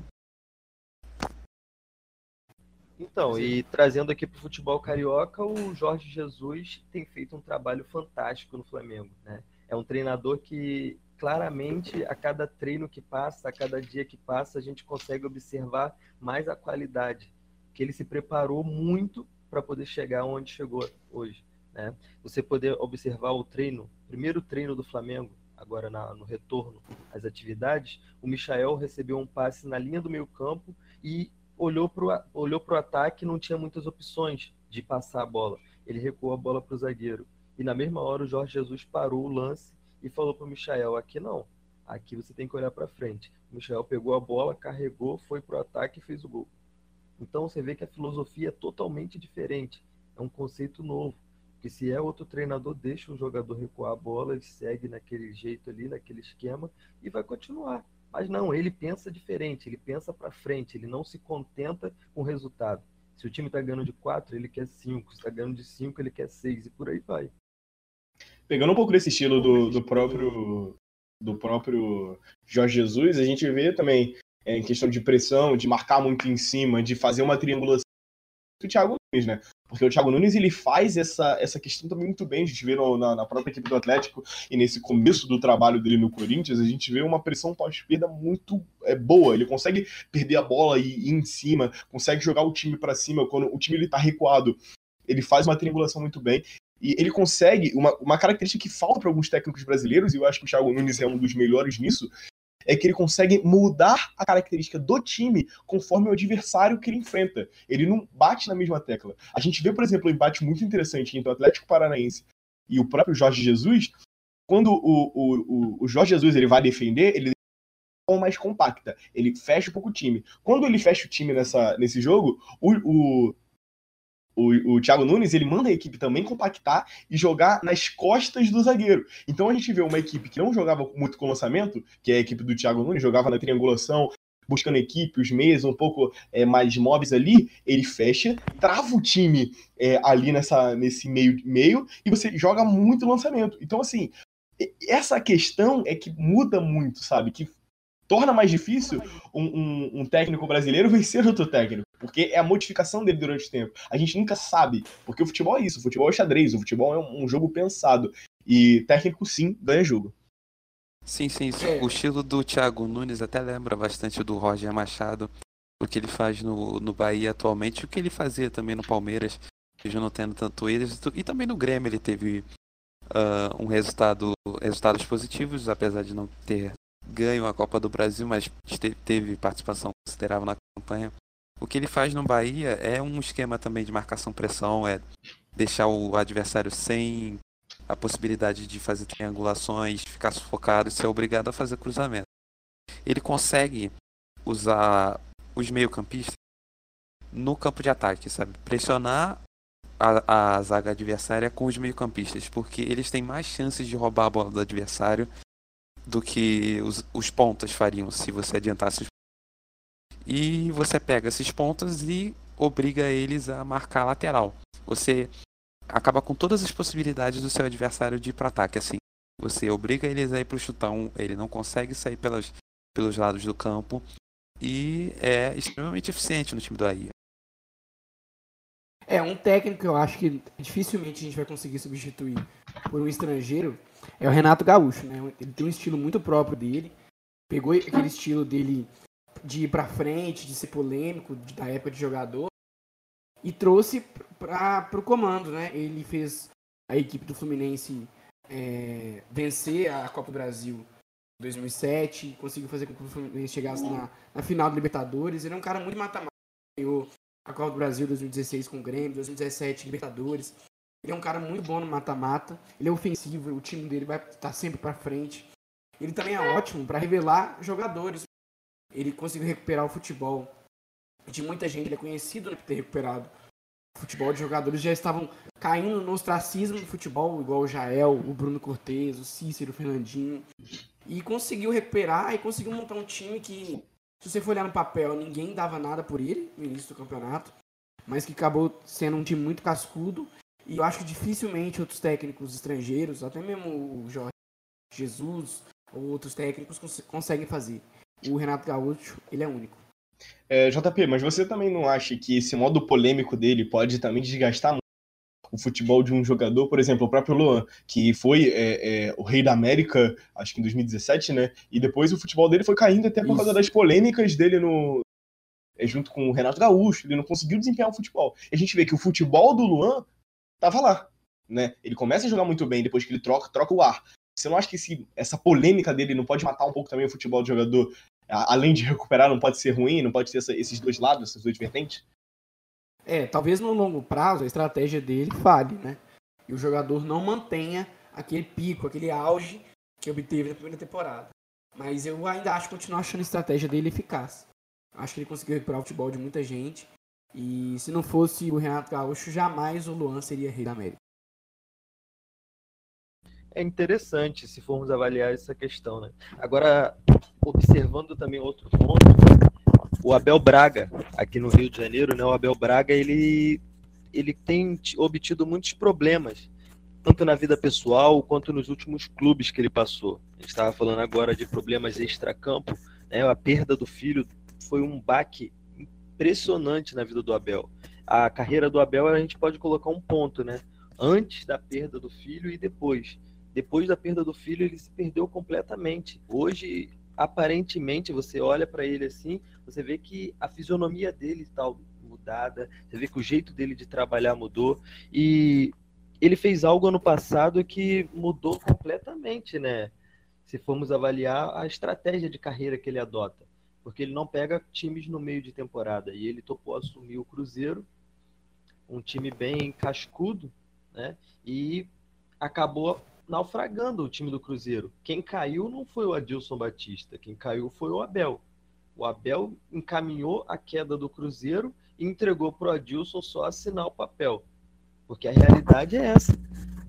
B: Então, Sim. e trazendo aqui para o futebol carioca, o Jorge Jesus tem feito um trabalho fantástico no Flamengo. Né? É um treinador que claramente a cada treino que passa, a cada dia que passa, a gente consegue observar mais a qualidade, que ele se preparou muito para poder chegar onde chegou hoje. Né? Você poder observar o treino, primeiro treino do Flamengo, agora na, no retorno às atividades, o Michael recebeu um passe na linha do meio campo e olhou para o olhou pro ataque não tinha muitas opções de passar a bola. Ele recuou a bola para o zagueiro. E na mesma hora o Jorge Jesus parou o lance e falou para o Michael: aqui não, aqui você tem que olhar para frente. O Michael pegou a bola, carregou, foi para o ataque e fez o gol. Então você vê que a filosofia é totalmente diferente. É um conceito novo. Porque se é outro treinador, deixa o jogador recuar a bola, ele segue naquele jeito ali, naquele esquema e vai continuar. Mas não, ele pensa diferente, ele pensa para frente, ele não se contenta com o resultado. Se o time está ganhando de 4, ele quer 5. Se está ganhando de 5, ele quer 6 e por aí vai.
A: Pegando um pouco desse estilo do, do próprio do próprio Jorge Jesus, a gente vê também é, em questão de pressão, de marcar muito em cima, de fazer uma triangulação do Thiago Nunes, né? Porque o Thiago Nunes ele faz essa, essa questão também muito bem. A gente vê no, na, na, própria equipe do Atlético e nesse começo do trabalho dele no Corinthians, a gente vê uma pressão pós-perda muito é, boa. Ele consegue perder a bola e ir em cima, consegue jogar o time para cima quando o time ele tá recuado. Ele faz uma triangulação muito bem. E ele consegue, uma, uma característica que falta para alguns técnicos brasileiros, e eu acho que o Thiago Nunes é um dos melhores nisso, é que ele consegue mudar a característica do time conforme o adversário que ele enfrenta. Ele não bate na mesma tecla. A gente vê, por exemplo, um embate muito interessante entre o Atlético Paranaense e o próprio Jorge Jesus. Quando o, o, o, Jorge Jesus ele vai defender, ele mais compacta. Ele fecha um pouco o time. Quando ele fecha o time nessa, nesse jogo, o, o, o, o Thiago Nunes ele manda a equipe também compactar e jogar nas costas do zagueiro. Então a gente vê uma equipe que não jogava muito com lançamento, que é a equipe do Thiago Nunes, jogava na triangulação, buscando equipe, os meios um pouco é, mais móveis ali, ele fecha, trava o time é, ali nessa, nesse meio, meio e você joga muito lançamento. Então, assim, essa questão é que muda muito, sabe? Que torna mais difícil um, um, um, técnico brasileiro vencer outro técnico, porque é a modificação dele durante o tempo. A gente nunca sabe, porque o futebol é isso, o futebol é xadrez, o futebol é um, um jogo pensado, e técnico sim ganha jogo.
C: Sim, sim, o estilo do Thiago Nunes até lembra bastante do Roger Machado, o que ele faz no, no Bahia atualmente, o que ele fazia também no Palmeiras, já não tendo tanto eles, e também no Grêmio ele teve uh, um resultado, resultados positivos, apesar de não ter ganham a Copa do Brasil, mas teve participação considerável na campanha. O que ele faz no Bahia é um esquema também de marcação-pressão, é deixar o adversário sem a possibilidade de fazer triangulações, ficar sufocado e ser obrigado a fazer cruzamento. Ele consegue usar os meio-campistas no campo de ataque, sabe? Pressionar a, a zaga adversária com os meio-campistas, porque eles têm mais chances de roubar a bola do adversário do que os, os pontas fariam se você adiantasse os e você pega esses pontas e obriga eles a marcar lateral. Você acaba com todas as possibilidades do seu adversário de ir para ataque assim. Você obriga eles a ir para o chutão, ele não consegue sair pelas, pelos lados do campo e é extremamente eficiente no time do Bahia.
D: É, um técnico que eu acho que dificilmente a gente vai conseguir substituir por um estrangeiro é o Renato Gaúcho, né? Ele tem um estilo muito próprio dele. Pegou aquele estilo dele de ir pra frente, de ser polêmico, de, da época de jogador, e trouxe para o comando, né? Ele fez a equipe do Fluminense é, vencer a Copa do Brasil em 2007, conseguiu fazer com que o Fluminense chegasse na, na final da Libertadores. Ele é um cara muito mata-mata. Ganhou a Copa do Brasil 2016 com o Grêmio, 2017 Libertadores. Ele é um cara muito bom no mata-mata. Ele é ofensivo, o time dele vai estar tá sempre para frente. Ele também é ótimo para revelar jogadores. Ele conseguiu recuperar o futebol de muita gente. Ele é conhecido por ter recuperado o futebol de jogadores já estavam caindo no ostracismo do futebol, igual o Jael, o Bruno Cortes, o Cícero, o Fernandinho. E conseguiu recuperar e conseguiu montar um time que se você for olhar no papel, ninguém dava nada por ele no início do campeonato, mas que acabou sendo um time muito cascudo. E eu acho que dificilmente outros técnicos estrangeiros, até mesmo o Jorge Jesus ou outros técnicos cons conseguem fazer. O Renato Gaúcho, ele é único.
A: É, JP, mas você também não acha que esse modo polêmico dele pode também desgastar o futebol de um jogador, por exemplo, o próprio Luan, que foi é, é, o rei da América, acho que em 2017, né? E depois o futebol dele foi caindo até por Isso. causa das polêmicas dele no. É, junto com o Renato Gaúcho, ele não conseguiu desempenhar o futebol. E a gente vê que o futebol do Luan tava lá. Né? Ele começa a jogar muito bem depois que ele troca, troca o ar. Você não acha que esse, essa polêmica dele não pode matar um pouco também o futebol do jogador? Além de recuperar, não pode ser ruim, não pode ter essa, esses dois lados, essas duas vertentes?
D: É, talvez no longo prazo a estratégia dele fale, né? E o jogador não mantenha aquele pico, aquele auge que obteve na primeira temporada. Mas eu ainda acho, continuo achando a estratégia dele eficaz. Acho que ele conseguiu recuperar o futebol de muita gente. E se não fosse o Renato Gaúcho, jamais o Luan seria rei da América.
B: É interessante se formos avaliar essa questão, né? Agora, observando também outro ponto, o Abel Braga, aqui no Rio de Janeiro, né, o Abel Braga, ele, ele tem obtido muitos problemas, tanto na vida pessoal quanto nos últimos clubes que ele passou. A gente estava falando agora de problemas extra-campo, né, a perda do filho foi um baque impressionante na vida do Abel. A carreira do Abel a gente pode colocar um ponto, né? Antes da perda do filho e depois. Depois da perda do filho, ele se perdeu completamente. Hoje, aparentemente, você olha para ele assim, você vê que a fisionomia dele está mudada, você vê que o jeito dele de trabalhar mudou e ele fez algo ano passado que mudou completamente, né? Se formos avaliar a estratégia de carreira que ele adota, porque ele não pega times no meio de temporada e ele topou assumir o Cruzeiro, um time bem cascudo, né? E acabou naufragando o time do Cruzeiro. Quem caiu não foi o Adilson Batista, quem caiu foi o Abel. O Abel encaminhou a queda do Cruzeiro e entregou para o Adilson só assinar o papel. Porque a realidade é essa.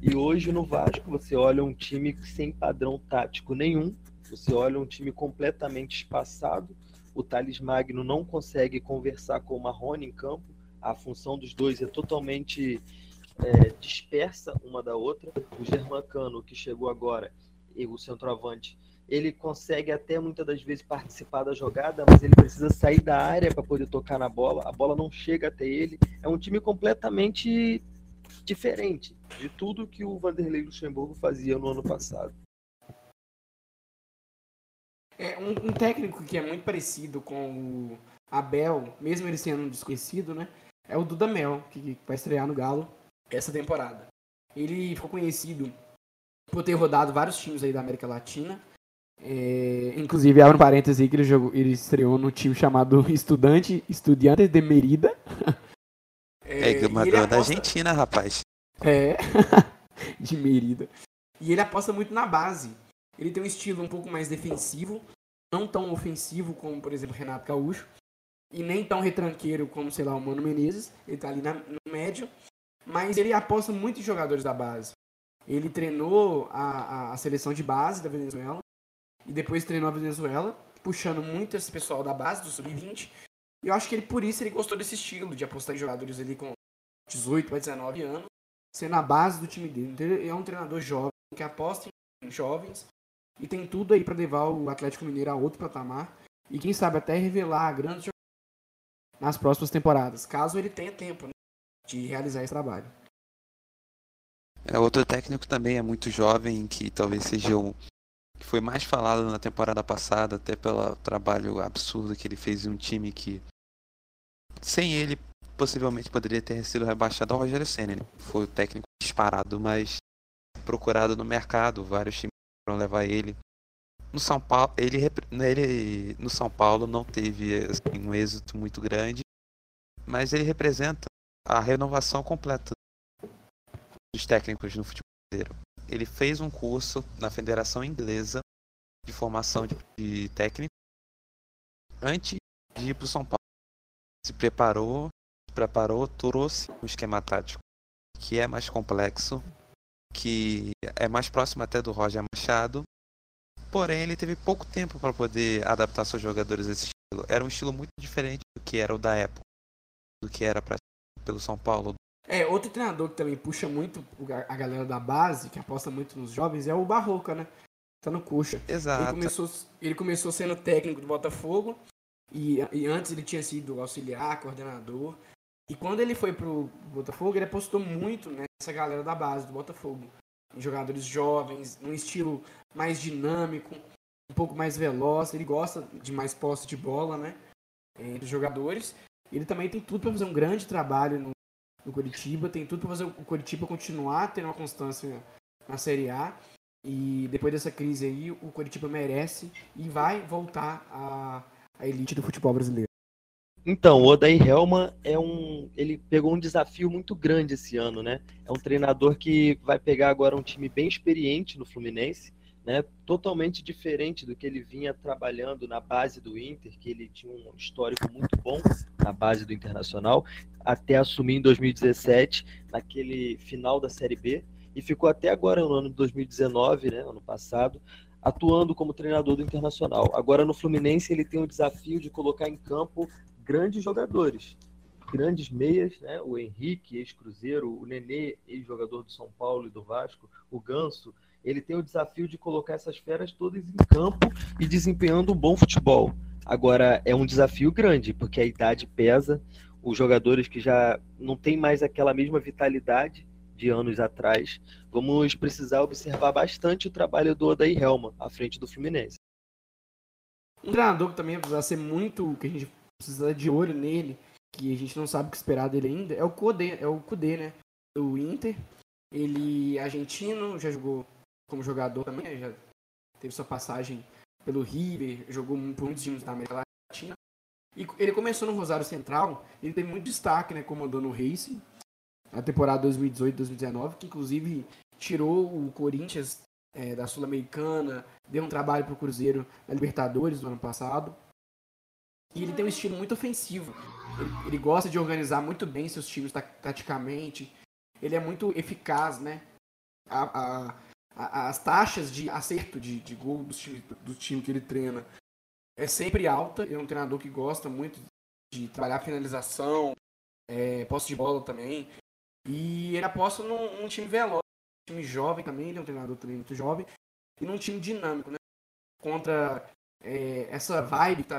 B: E hoje no Vasco você olha um time sem padrão tático nenhum, você olha um time completamente espaçado. O Thales Magno não consegue conversar com o Marrone em campo. A função dos dois é totalmente é, dispersa uma da outra. O Germancano, que chegou agora, e o centroavante, ele consegue até muitas das vezes participar da jogada, mas ele precisa sair da área para poder tocar na bola. A bola não chega até ele. É um time completamente diferente de tudo que o Vanderlei Luxemburgo fazia no ano passado.
D: É um, um técnico que é muito parecido com o Abel, mesmo ele sendo um desconhecido, né? É o Dudamel, que vai estrear no Galo essa temporada. Ele ficou conhecido por ter rodado vários times aí da América Latina. É, inclusive, abre um parênteses aí que ele, jogou, ele estreou no time chamado Estudante Estudiantes de Merida.
C: É, é uma aposta... da Argentina, rapaz.
D: É, de Merida. E ele aposta muito na base. Ele tem um estilo um pouco mais defensivo, não tão ofensivo como, por exemplo, Renato Gaúcho, e nem tão retranqueiro como, sei lá, o Mano Menezes. Ele tá ali na, no médio. mas ele aposta muito em jogadores da base. Ele treinou a, a, a seleção de base da Venezuela e depois treinou a Venezuela, puxando muito esse pessoal da base, do sub-20. E eu acho que ele, por isso, ele gostou desse estilo de apostar em jogadores ali com 18 para 19 anos, sendo a base do time dele. Então, ele é um treinador jovem que aposta em jovens e tem tudo aí para levar o Atlético Mineiro a outro patamar e quem sabe até revelar grandes nas próximas temporadas, caso ele tenha tempo né, de realizar esse trabalho.
C: É, outro técnico também é muito jovem, que talvez seja o que foi mais falado na temporada passada, até pelo trabalho absurdo que ele fez em um time que sem ele possivelmente poderia ter sido rebaixado ao Rogério Senna. Né? Foi o técnico disparado, mas procurado no mercado, vários times levar ele. No São Paulo, ele, ele no São Paulo não teve assim, um êxito muito grande, mas ele representa a renovação completa dos técnicos no futebol brasileiro. Ele fez um curso na Federação Inglesa de formação de, de técnico antes de ir para o São Paulo. Se preparou, preparou, trouxe um esquema tático que é mais complexo, que é mais próximo até do Roger Machado. Porém, ele teve pouco tempo para poder adaptar seus jogadores a esse estilo. Era um estilo muito diferente do que era o da época, do que era pra, pelo São Paulo,
D: é, outro treinador que também puxa muito a galera da base, que aposta muito nos jovens, é o Barroca, né? Tá no Cuxa.
C: Exato.
D: Ele começou, ele começou sendo técnico do Botafogo, e, e antes ele tinha sido auxiliar, coordenador. E quando ele foi pro Botafogo, ele apostou muito nessa galera da base do Botafogo. Em jogadores jovens, num estilo mais dinâmico, um pouco mais veloz. Ele gosta de mais posse de bola, né? Entre os jogadores. Ele também tem tudo para fazer um grande trabalho no no Curitiba. Tem tudo para fazer o Curitiba continuar tendo uma constância na Série A. E depois dessa crise aí, o Curitiba merece e vai voltar à, à elite do futebol brasileiro.
B: Então, o Odair Helman é um. Ele pegou um desafio muito grande esse ano, né? É um treinador que vai pegar agora um time bem experiente no Fluminense né, totalmente diferente do que ele vinha trabalhando na base do Inter, que ele tinha um histórico muito bom na base do Internacional, até assumir em 2017, naquele final da Série B, e ficou até agora no ano de 2019, né, ano passado, atuando como treinador do Internacional. Agora no Fluminense ele tem o desafio de colocar em campo grandes jogadores, grandes meias, né? O Henrique, ex-Cruzeiro, o Nenê, ex-jogador do São Paulo e do Vasco, o Ganso, ele tem o desafio de colocar essas feras todas em campo e desempenhando um bom futebol. Agora, é um desafio grande, porque a idade pesa, os jogadores que já não têm mais aquela mesma vitalidade de anos atrás, vamos precisar observar bastante o trabalho do Odair Helma à frente do Fluminense.
D: Um treinador que também vai ser muito, que a gente precisa de olho nele, que a gente não sabe o que esperar dele ainda, é o Kudê, é o Kudê, né? Do Inter. Ele argentino, já jogou como jogador também, né? já teve sua passagem pelo River, jogou por muitos times da América Latina. E ele começou no Rosário Central, ele teve muito destaque, né, comandando o Racing na temporada 2018-2019, que inclusive tirou o Corinthians é, da Sul-Americana, deu um trabalho para o Cruzeiro na Libertadores do ano passado. E ele tem um estilo muito ofensivo. Ele, gosta de organizar muito bem seus times taticamente. Ele é muito eficaz, né? A, a, as taxas de acerto de, de gol do time, do time que ele treina é sempre alta. Ele é um treinador que gosta muito de trabalhar finalização, é, posse de bola também. E ele aposta num, num time veloz, um time jovem também, ele é um treinador também muito jovem, e num time dinâmico, né? Contra é, essa vibe tá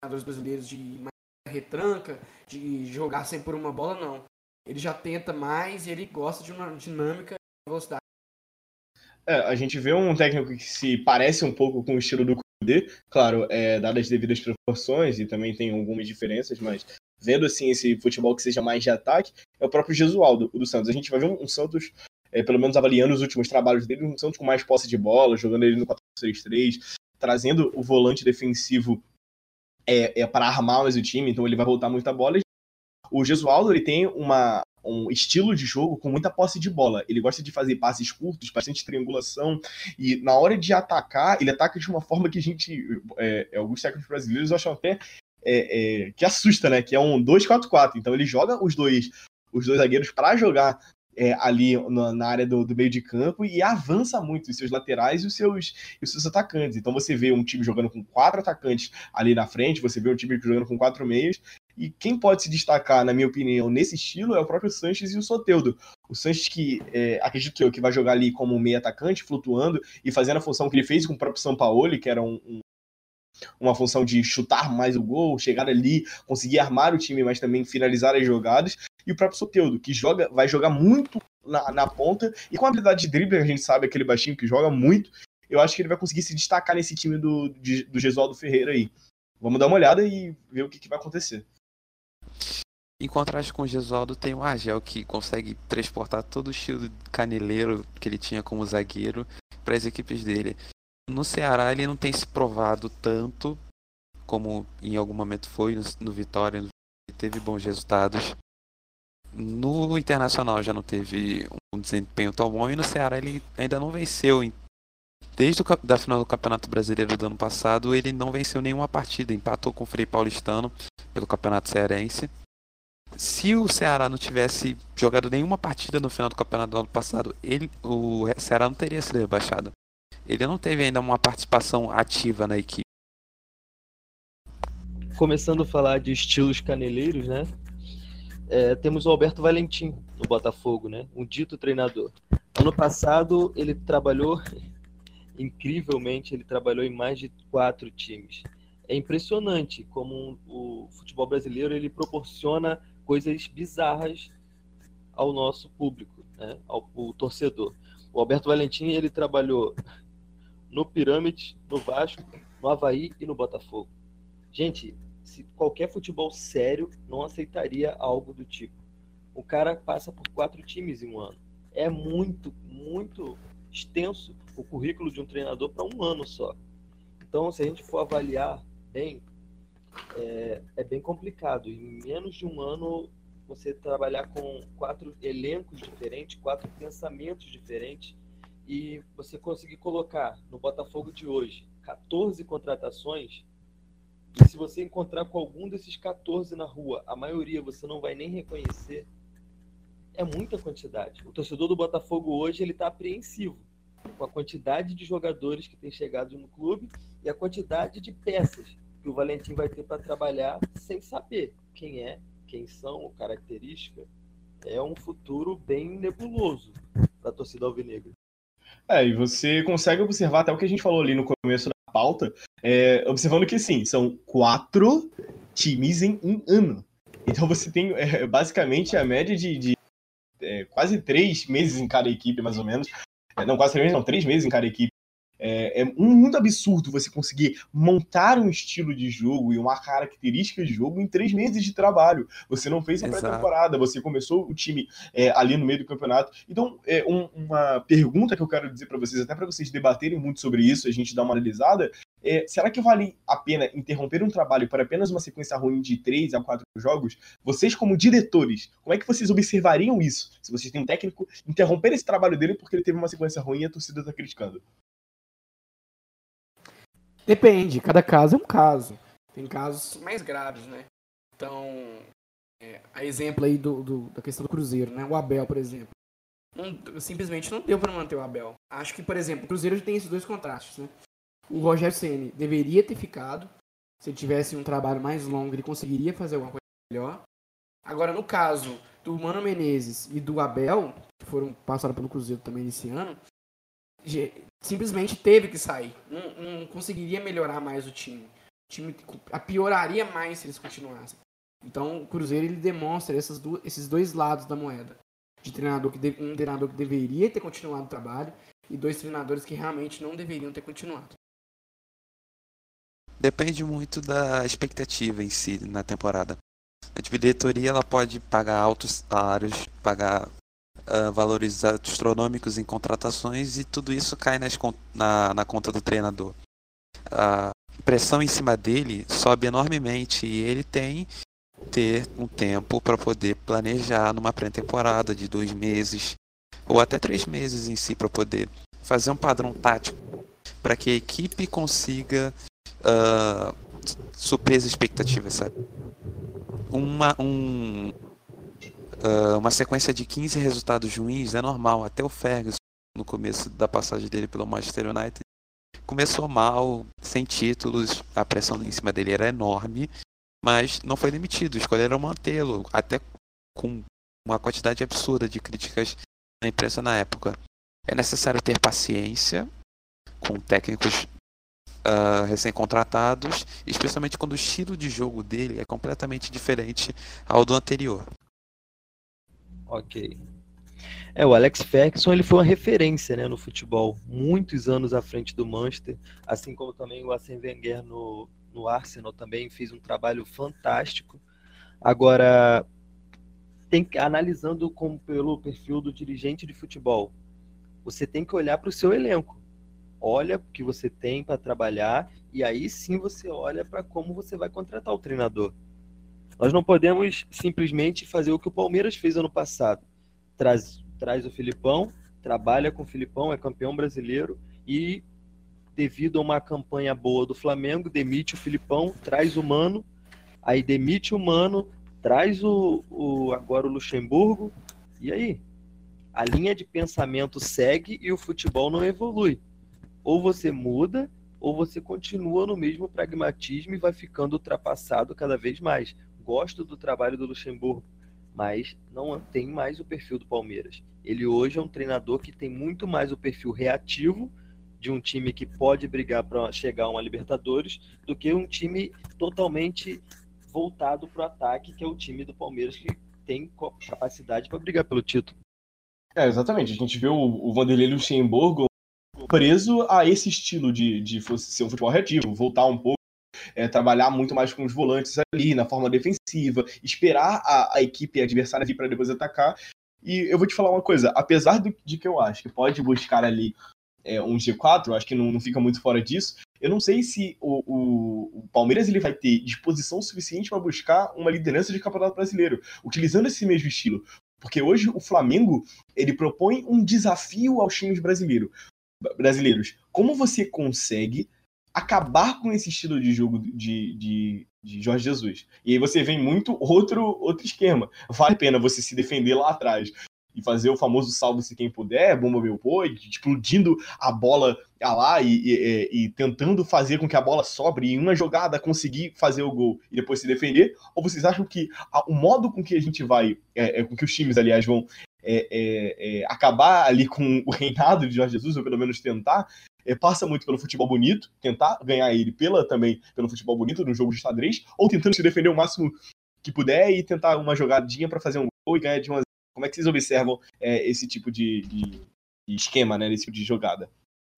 D: treinadores brasileiros de retranca, de jogar sempre por uma bola, não. Ele já tenta mais e ele gosta de uma dinâmica e velocidade
A: é, a gente vê um técnico que se parece um pouco com o estilo do Kudê, claro, é, dadas as devidas proporções e também tem algumas diferenças, mas vendo assim esse futebol que seja mais de ataque, é o próprio Jesualdo, o do Santos. A gente vai ver um, um Santos, é, pelo menos avaliando os últimos trabalhos dele, um Santos com mais posse de bola, jogando ele no 4-3-3, trazendo o volante defensivo é, é para armar mais o time, então ele vai voltar muita bola. O Jesualdo ele tem uma, um estilo de jogo com muita posse de bola. Ele gosta de fazer passes curtos, bastante triangulação, e na hora de atacar, ele ataca de uma forma que a gente, é, é alguns técnicos brasileiros acham até é, é, que assusta, né? Que é um 2-4-4. Então ele joga os dois os dois zagueiros para jogar é, ali na, na área do, do, meio de campo e avança muito os seus laterais e os seus, e os seus atacantes. Então você vê um time jogando com quatro atacantes ali na frente, você vê um time jogando com quatro meios, e quem pode se destacar, na minha opinião, nesse estilo é o próprio Sanches e o Soteudo. O Sanches que, é, acredito eu, que vai jogar ali como meio atacante, flutuando e fazendo a função que ele fez com o próprio Sampaoli, que era um, um uma função de chutar mais o gol, chegar ali, conseguir armar o time, mas também finalizar as jogadas. E o próprio Soteudo, que joga, vai jogar muito na, na ponta e com a habilidade de drible, a gente sabe aquele baixinho que joga muito. Eu acho que ele vai conseguir se destacar nesse time do, do Gesualdo Ferreira aí. Vamos dar uma olhada e ver o que, que vai acontecer.
C: Em contraste com o Gesualdo, tem o Argel que consegue transportar todo o estilo caneleiro que ele tinha como zagueiro para as equipes dele. No Ceará, ele não tem se provado tanto como em algum momento foi no, Vitória, ele teve bons resultados. No Internacional já não teve um desempenho tão bom e no Ceará ele ainda não venceu. Desde a da final do Campeonato Brasileiro do ano passado, ele não venceu nenhuma partida, empatou com o Frei Paulistano pelo Campeonato Cearense se o Ceará não tivesse jogado nenhuma partida no final do campeonato do ano passado, ele, o Ceará não teria sido rebaixado. Ele não teve ainda uma participação ativa na equipe.
B: Começando a falar de estilos caneleiros, né? É, temos o Alberto Valentim no Botafogo, né? Um dito treinador. Ano passado ele trabalhou, incrivelmente, ele trabalhou em mais de quatro times. É impressionante como o futebol brasileiro ele proporciona coisas bizarras ao nosso público, né? ao, ao torcedor. O Alberto Valentim ele trabalhou no Pirâmide, no Vasco, no Havaí e no Botafogo. Gente, se qualquer futebol sério não aceitaria algo do tipo. O cara passa por quatro times em um ano. É muito, muito extenso o currículo de um treinador para um ano só. Então, se a gente for avaliar bem, é, é bem complicado. Em menos de um ano, você trabalhar com quatro elencos diferentes, quatro pensamentos diferentes, e você conseguir colocar no Botafogo de hoje 14 contratações, e se você encontrar com algum desses 14 na rua, a maioria você não vai nem reconhecer, é muita quantidade. O torcedor do Botafogo hoje ele está apreensivo com a quantidade de jogadores que tem chegado no clube e a quantidade de peças que o Valentim vai ter para trabalhar sem saber quem é, quem são, característica. É um futuro bem nebuloso para a torcida alvinegra.
A: É, e você consegue observar até o que a gente falou ali no começo da pauta, é, observando que sim, são quatro times em um ano. Então você tem é, basicamente a média de, de é, quase três meses em cada equipe, mais ou menos. É, não, quase três meses, não, três meses em cada equipe é, é muito absurdo você conseguir montar um estilo de jogo e uma característica de jogo em três meses de trabalho. Você não fez a pré-temporada, você começou o time é, ali no meio do campeonato. Então, é, um, uma pergunta que eu quero dizer para vocês, até para vocês debaterem muito sobre isso, a gente dar uma analisada, é, será que vale a pena interromper um trabalho por apenas uma sequência ruim de três a quatro jogos? Vocês, como diretores, como é que vocês observariam isso? Se vocês têm um técnico, interromper esse trabalho dele porque ele teve uma sequência ruim e a torcida está criticando.
D: Depende, cada caso é um caso. Tem casos mais graves, né? Então, é, a exemplo aí do, do, da questão do Cruzeiro, né? O Abel, por exemplo. Simplesmente não deu para manter o Abel. Acho que, por exemplo, o Cruzeiro tem esses dois contrastes, né? O Rogério Ceni deveria ter ficado. Se ele tivesse um trabalho mais longo, ele conseguiria fazer alguma coisa melhor. Agora, no caso do Mano Menezes e do Abel, que foram passaram pelo Cruzeiro também esse ano, simplesmente teve que sair. Não, não, conseguiria melhorar mais o time. O time pioraria mais se eles continuassem. Então o Cruzeiro ele demonstra esses dois lados da moeda. De treinador que um treinador que deveria ter continuado o trabalho e dois treinadores que realmente não deveriam ter continuado.
C: Depende muito da expectativa em si na temporada. A diretoria ela pode pagar altos salários, pagar uh, valores astronômicos em contratações e tudo isso cai nas, na, na conta do treinador. A pressão em cima dele sobe enormemente e ele tem ter um tempo para poder planejar numa pré-temporada de dois meses ou até três meses em si para poder fazer um padrão tático para que a equipe consiga uh, suprir as expectativas, sabe? Uma, um, uh, uma sequência de 15 resultados ruins é normal. Até o Ferguson, no começo da passagem dele pelo Manchester United, começou mal, sem títulos, a pressão em cima dele era enorme, mas não foi demitido. Escolheram mantê-lo, até com uma quantidade absurda de críticas na imprensa na época. É necessário ter paciência com técnicos uh, recém-contratados, especialmente quando o estilo de jogo dele é completamente diferente ao do anterior.
B: Ok. É, o Alex Ferguson ele foi uma referência né, no futebol, muitos anos à frente do Manchester, assim como também o Arsene Wenger no, no Arsenal também fez um trabalho fantástico. Agora, tem analisando como pelo perfil do dirigente de futebol, você tem que olhar para o seu elenco olha o que você tem para trabalhar e aí sim você olha para como você vai contratar o treinador. Nós não podemos simplesmente fazer o que o Palmeiras fez ano passado. Traz, traz o Filipão, trabalha com o Filipão, é campeão brasileiro e devido a uma campanha boa do Flamengo, demite o Filipão, traz o Mano, aí demite o Mano, traz o, o agora o Luxemburgo, e aí? A linha de pensamento segue e o futebol não evolui ou você muda ou você continua no mesmo pragmatismo e vai ficando ultrapassado cada vez mais. Gosto do trabalho do Luxemburgo, mas não tem mais o perfil do Palmeiras. Ele hoje é um treinador que tem muito mais o perfil reativo de um time que pode brigar para chegar a uma Libertadores do que um time totalmente voltado para o ataque, que é o time do Palmeiras que tem capacidade para brigar pelo título.
A: É, exatamente. A gente vê o, Vanderlei Luxemburgo preso a esse estilo de, de ser um futebol reativo, voltar um pouco, é, trabalhar muito mais com os volantes ali, na forma defensiva, esperar a, a equipe adversária vir para depois atacar. E eu vou te falar uma coisa, apesar do, de que eu acho que pode buscar ali é, um G4, eu acho que não, não fica muito fora disso, eu não sei se o, o, o Palmeiras ele vai ter disposição suficiente para buscar uma liderança de campeonato brasileiro, utilizando esse mesmo estilo. Porque hoje o Flamengo ele propõe um desafio aos times brasileiros brasileiros. Como você consegue acabar com esse estilo de jogo de, de, de Jorge Jesus? E aí você vem muito outro, outro esquema. Vale a pena você se defender lá atrás e fazer o famoso salve-se quem puder, bomba meu boi, explodindo a bola lá e, e, e, tentando fazer com que a bola sobre em uma jogada conseguir fazer o gol e depois se defender? Ou vocês acham que o modo com que a gente vai, é, é, com que os times, aliás, vão é, é, é, acabar ali com o reinado de Jorge Jesus, ou pelo menos tentar, é, passa muito pelo futebol bonito, tentar ganhar ele pela também pelo futebol bonito no jogo de xadrez, ou tentando se defender o máximo que puder e tentar uma jogadinha para fazer um gol e ganhar de uma. Como é que vocês observam é, esse tipo de, de, de esquema, né, esse tipo de jogada?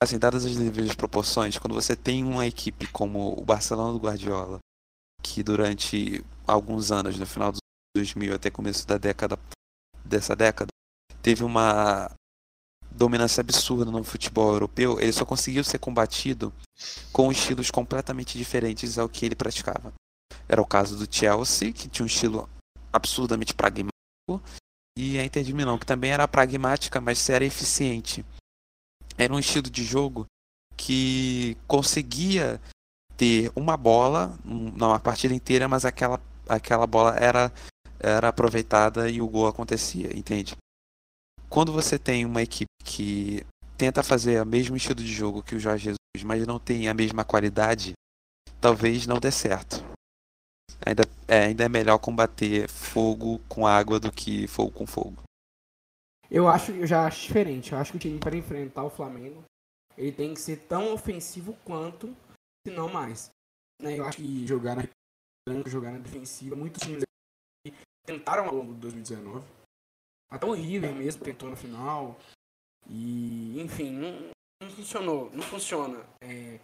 C: Assim, dadas as devidas proporções, quando você tem uma equipe como o Barcelona do Guardiola, que durante alguns anos, no final dos 2000 até começo da década dessa década, teve uma dominância absurda no futebol europeu, ele só conseguiu ser combatido com estilos completamente diferentes ao que ele praticava. Era o caso do Chelsea, que tinha um estilo absurdamente pragmático, e a Inter de Milão, que também era pragmática, mas era eficiente. Era um estilo de jogo que conseguia ter uma bola numa partida inteira, mas aquela, aquela bola era, era aproveitada e o gol acontecia, entende? Quando você tem uma equipe que tenta fazer o mesmo estilo de jogo que o Jorge Jesus, mas não tem a mesma qualidade, talvez não dê certo. Ainda é, ainda é melhor combater fogo com água do que fogo com fogo.
D: Eu acho, eu já acho diferente. Eu acho que o time para enfrentar o Flamengo, ele tem que ser tão ofensivo quanto, se não mais. Né? Eu acho que jogar na jogar na defensiva, muitos times tentaram ao longo de 2019 até o River mesmo tentou no final. E, enfim, não, não funcionou. Não funciona. É,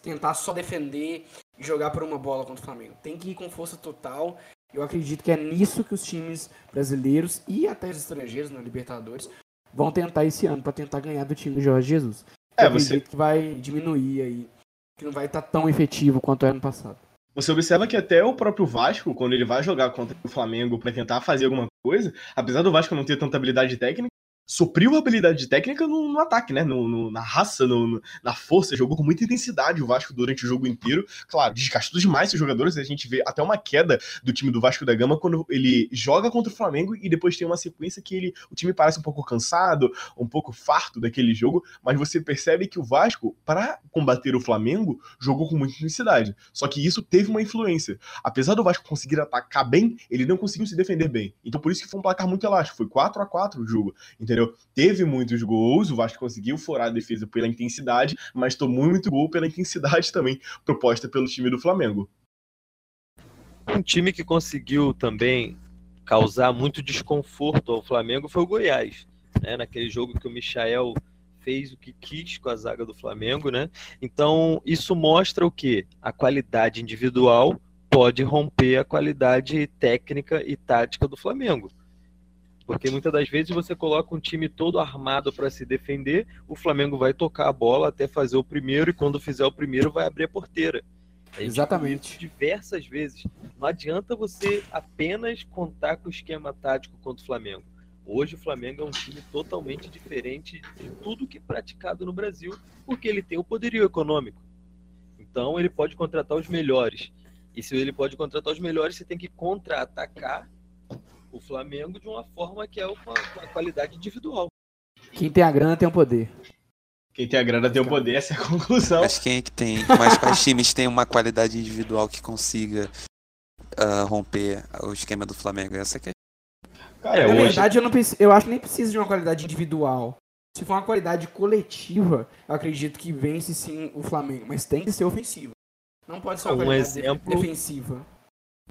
D: tentar só defender e jogar por uma bola contra o Flamengo. Tem que ir com força total. Eu acredito que é nisso que os times brasileiros e até os estrangeiros na Libertadores vão tentar esse ano para tentar ganhar do time do Jorge Jesus. É, você que vai diminuir aí, que não vai estar tá tão efetivo quanto era no passado.
A: Você observa que até o próprio Vasco, quando ele vai jogar contra o Flamengo para tentar fazer alguma coisa, apesar do Vasco não ter tanta habilidade técnica, supriu a habilidade técnica no, no ataque, né? No, no na raça, no, na força, jogou com muita intensidade o Vasco durante o jogo inteiro. Claro, desgastou demais seus jogadores, a gente vê até uma queda do time do Vasco da Gama quando ele joga contra o Flamengo e depois tem uma sequência que ele, o time parece um pouco cansado, um pouco farto daquele jogo, mas você percebe que o Vasco, para combater o Flamengo, jogou com muita intensidade. Só que isso teve uma influência. Apesar do Vasco conseguir atacar bem, ele não conseguiu se defender bem. Então por isso que foi um placar muito elástico, foi 4 a 4 o jogo. Entendeu? Entendeu? Teve muitos gols, o Vasco conseguiu furar a defesa pela intensidade, mas tomou muito gol pela intensidade também proposta pelo time do Flamengo.
B: Um time que conseguiu também causar muito desconforto ao Flamengo foi o Goiás, né? Naquele jogo que o Michael fez o que quis com a zaga do Flamengo, né? Então, isso mostra o que? A qualidade individual pode romper a qualidade técnica e tática do Flamengo. Porque muitas das vezes você coloca um time todo armado para se defender, o Flamengo vai tocar a bola até fazer o primeiro e quando fizer o primeiro vai abrir a porteira.
D: Exatamente.
B: Diversas vezes. Não adianta você apenas contar com o esquema tático contra o Flamengo. Hoje o Flamengo é um time totalmente diferente de tudo que é praticado no Brasil, porque ele tem o poderio econômico. Então ele pode contratar os melhores. E se ele pode contratar os melhores, você tem que contra-atacar o Flamengo de uma forma que é uma, uma qualidade individual.
D: Quem tem a grana tem o poder.
A: Quem tem a grana tem o poder, essa é a conclusão.
C: Mas quem é que tem. Mas quais times têm uma qualidade individual que consiga uh, romper o esquema do Flamengo? Essa que é.
D: Cara, é, Na hoje... verdade, eu, não, eu acho que nem precisa de uma qualidade individual. Se for uma qualidade coletiva, eu acredito que vence sim o Flamengo. Mas tem que ser ofensiva. Não pode ser uma
B: um exemplo,
D: defensiva.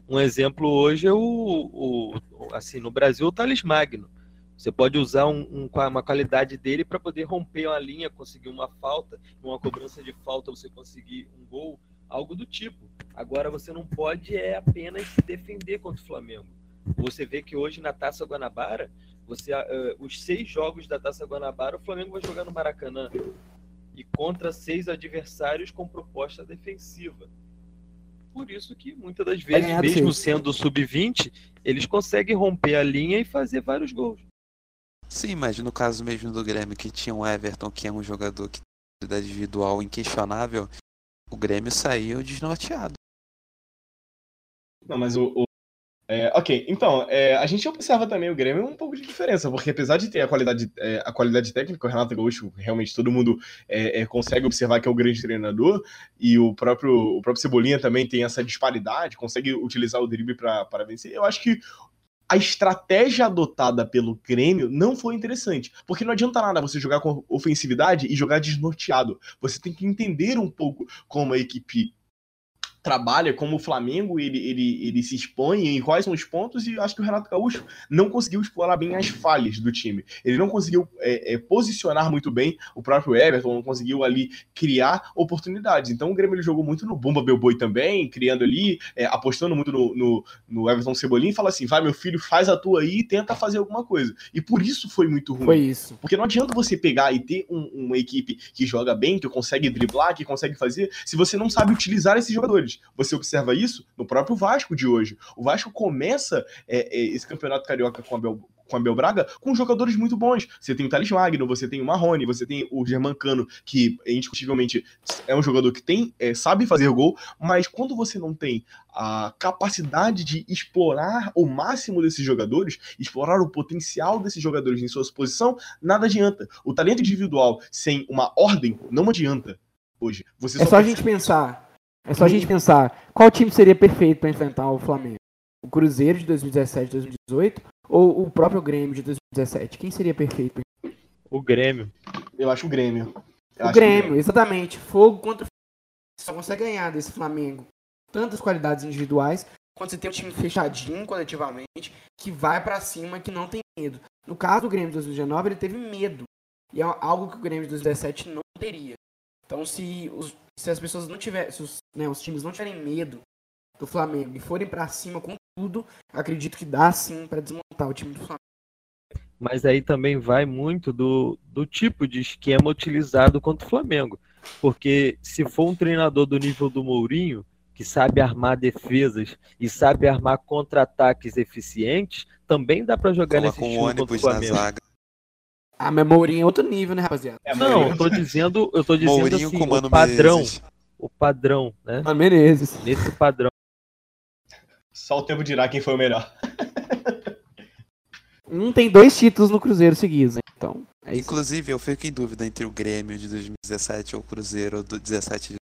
B: Um exemplo hoje é o, o assim, no Brasil, o Thales Magno. Você pode usar um, um, uma qualidade dele para poder romper uma linha, conseguir uma falta, uma cobrança de falta, você conseguir um gol, algo do tipo. Agora você não pode é apenas se defender contra o Flamengo. Você vê que hoje na Taça Guanabara, você, uh, os seis jogos da Taça Guanabara, o Flamengo vai jogar no Maracanã e contra seis adversários com proposta defensiva. Por isso que muitas das vezes, mesmo sendo sub-20, eles conseguem romper a linha e fazer vários gols.
C: Sim, mas no caso mesmo do Grêmio, que tinha um Everton, que é um jogador que tem individual inquestionável, o Grêmio saiu desnorteado.
A: Não, mas o, o, é, ok, então, é, a gente observa também o Grêmio um pouco de diferença, porque apesar de ter a qualidade, é, a qualidade técnica, o Renato Gaúcho, realmente todo mundo é, é, consegue observar que é o grande treinador, e o próprio, o próprio Cebolinha também tem essa disparidade, consegue utilizar o drible para vencer. Eu acho que a estratégia adotada pelo Grêmio não foi interessante. Porque não adianta nada você jogar com ofensividade e jogar desnorteado. Você tem que entender um pouco como a equipe trabalha, como o Flamengo ele, ele, ele se expõe, em quais são os pontos, e acho que o Renato Gaúcho não conseguiu explorar bem as falhas do time. Ele não conseguiu é, é, posicionar muito bem o próprio Everton, não conseguiu ali criar oportunidades. Então o Grêmio ele jogou muito no Bomba Belboi também, criando ali, é, apostando muito no, no, no Everton Cebolinha e fala assim: vai, meu filho, faz a tua aí e tenta fazer alguma coisa. E por isso foi muito ruim.
D: Foi isso.
A: Porque não adianta você pegar e ter um, uma equipe que joga bem, que consegue driblar, que consegue fazer, se você não sabe utilizar esses jogadores. Você observa isso no próprio Vasco de hoje. O Vasco começa é, é, esse campeonato carioca com a Bel com a Bel Braga com jogadores muito bons. Você tem o Thales Magno, você tem o Marrone, você tem o Germancano, que indiscutivelmente é um jogador que tem, é, sabe fazer gol, mas quando você não tem a capacidade de explorar o máximo desses jogadores, explorar o potencial desses jogadores em sua posição, nada adianta. O talento individual sem uma ordem não adianta hoje.
D: Você é só, só a gente pensar é só a gente pensar qual time seria perfeito para enfrentar o Flamengo. O Cruzeiro de 2017, 2018 ou o próprio Grêmio de 2017? Quem seria perfeito?
B: O Grêmio.
A: Eu acho o Grêmio.
D: Eu o Grêmio, exatamente. Fogo contra Você só consegue ganhar desse Flamengo. Tantas qualidades individuais, quando você tem um time fechadinho coletivamente, que vai para cima, que não tem medo. No caso do Grêmio de 2019, ele teve medo. E é algo que o Grêmio de 2017 não teria. Então, se, os, se as pessoas não tiverem, se os, né, os times não tiverem medo do Flamengo e forem para cima com tudo, acredito que dá sim para desmontar o time do Flamengo.
B: Mas aí também vai muito do, do tipo de esquema utilizado contra o Flamengo. Porque se for um treinador do nível do Mourinho, que sabe armar defesas e sabe armar contra-ataques eficientes, também dá para jogar
C: Coloca nesse um ônibus na zaga.
D: Ah, mas Mourinho é outro nível, né, rapaziada?
A: É,
B: Não, eu tô dizendo, eu tô dizendo
C: Mourinho
B: assim,
C: com o
B: padrão,
C: Menezes.
B: o padrão, né?
D: Mano Menezes.
B: Nesse padrão.
A: Só o tempo dirá quem foi o melhor.
D: Um tem dois títulos no Cruzeiro seguidos, né? Então, é isso.
C: Inclusive, eu fico em dúvida entre o Grêmio de 2017 ou o Cruzeiro do 17 de...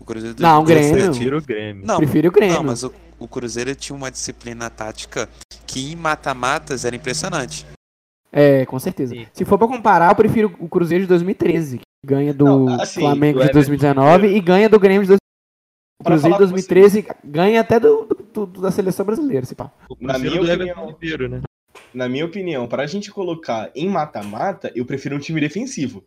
C: O Cruzeiro de
D: Não, o
C: 2017.
D: Grêmio.
B: Prefiro o Grêmio.
C: Não,
D: Prefiro o Grêmio.
C: não, mas o, o Cruzeiro tinha uma disciplina tática que em mata-matas era impressionante.
D: É, com certeza.
B: Sim.
D: Se for pra comparar, eu prefiro o Cruzeiro de 2013, que ganha do
A: Não, assim,
D: Flamengo
B: do
D: de
B: Everton
D: 2019 e ganha do Grêmio de 2013. O
A: Pra
D: Cruzeiro de
A: falar com
D: 2013 ganha até do, do- do- da seleção brasileira, se pá.
A: Na minha
B: do Everton
A: opinião-
B: Ribeiro, né?
A: Na minha opinião, para a gente colocar em mata-mata, eu prefiro um time defensivo.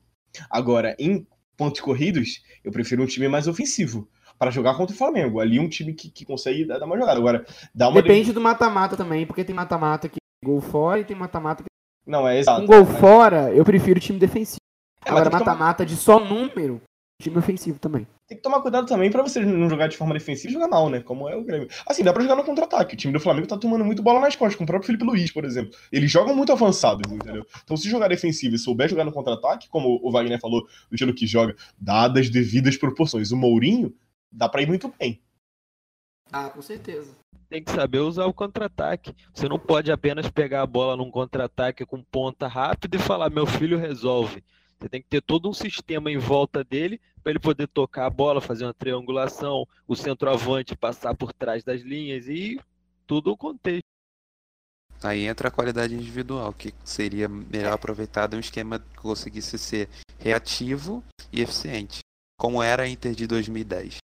A: Agora, em pontos corridos, eu prefiro um time mais ofensivo. Para jogar contra o Flamengo. Ali um time que, que consegue dar uma jogada. Agora, dá uma.
D: Depende do mata-mata também, porque tem mata-mata que é gol fora e tem mata-mata que
A: Não, é exato.
D: um gol
A: Mas-
D: fora, eu prefiro o time defensivo.
A: É,
D: Agora,
A: que tomar-
D: mata-mata de só número, time ofensivo também.
A: Tem que tomar cuidado também pra você não jogar de forma defensiva e jogar mal, né? Como é o Grêmio. Assim, dá pra jogar no contra-ataque. O time do Flamengo tá tomando muito bola nas costas, com o próprio Felipe Luiz, por exemplo. Eles jogam muito avançados, entendeu? Então, se jogar defensivo e souber jogar no contra-ataque, como o Wagner falou, o estilo que joga, dadas devidas proporções. O Mourinho dá pra ir muito bem.
D: Ah, com certeza.
B: Tem que saber usar o contra-ataque. Você não pode apenas pegar a bola num contra-ataque com ponta rápida e falar, meu filho resolve. Você tem que ter todo um sistema em volta dele para ele poder tocar a bola, fazer uma triangulação, o centroavante passar por trás das linhas e tudo o contexto.
C: Aí entra a qualidade individual, que seria melhor aproveitado em um esquema que conseguisse ser reativo e eficiente, como era a Inter de 2010,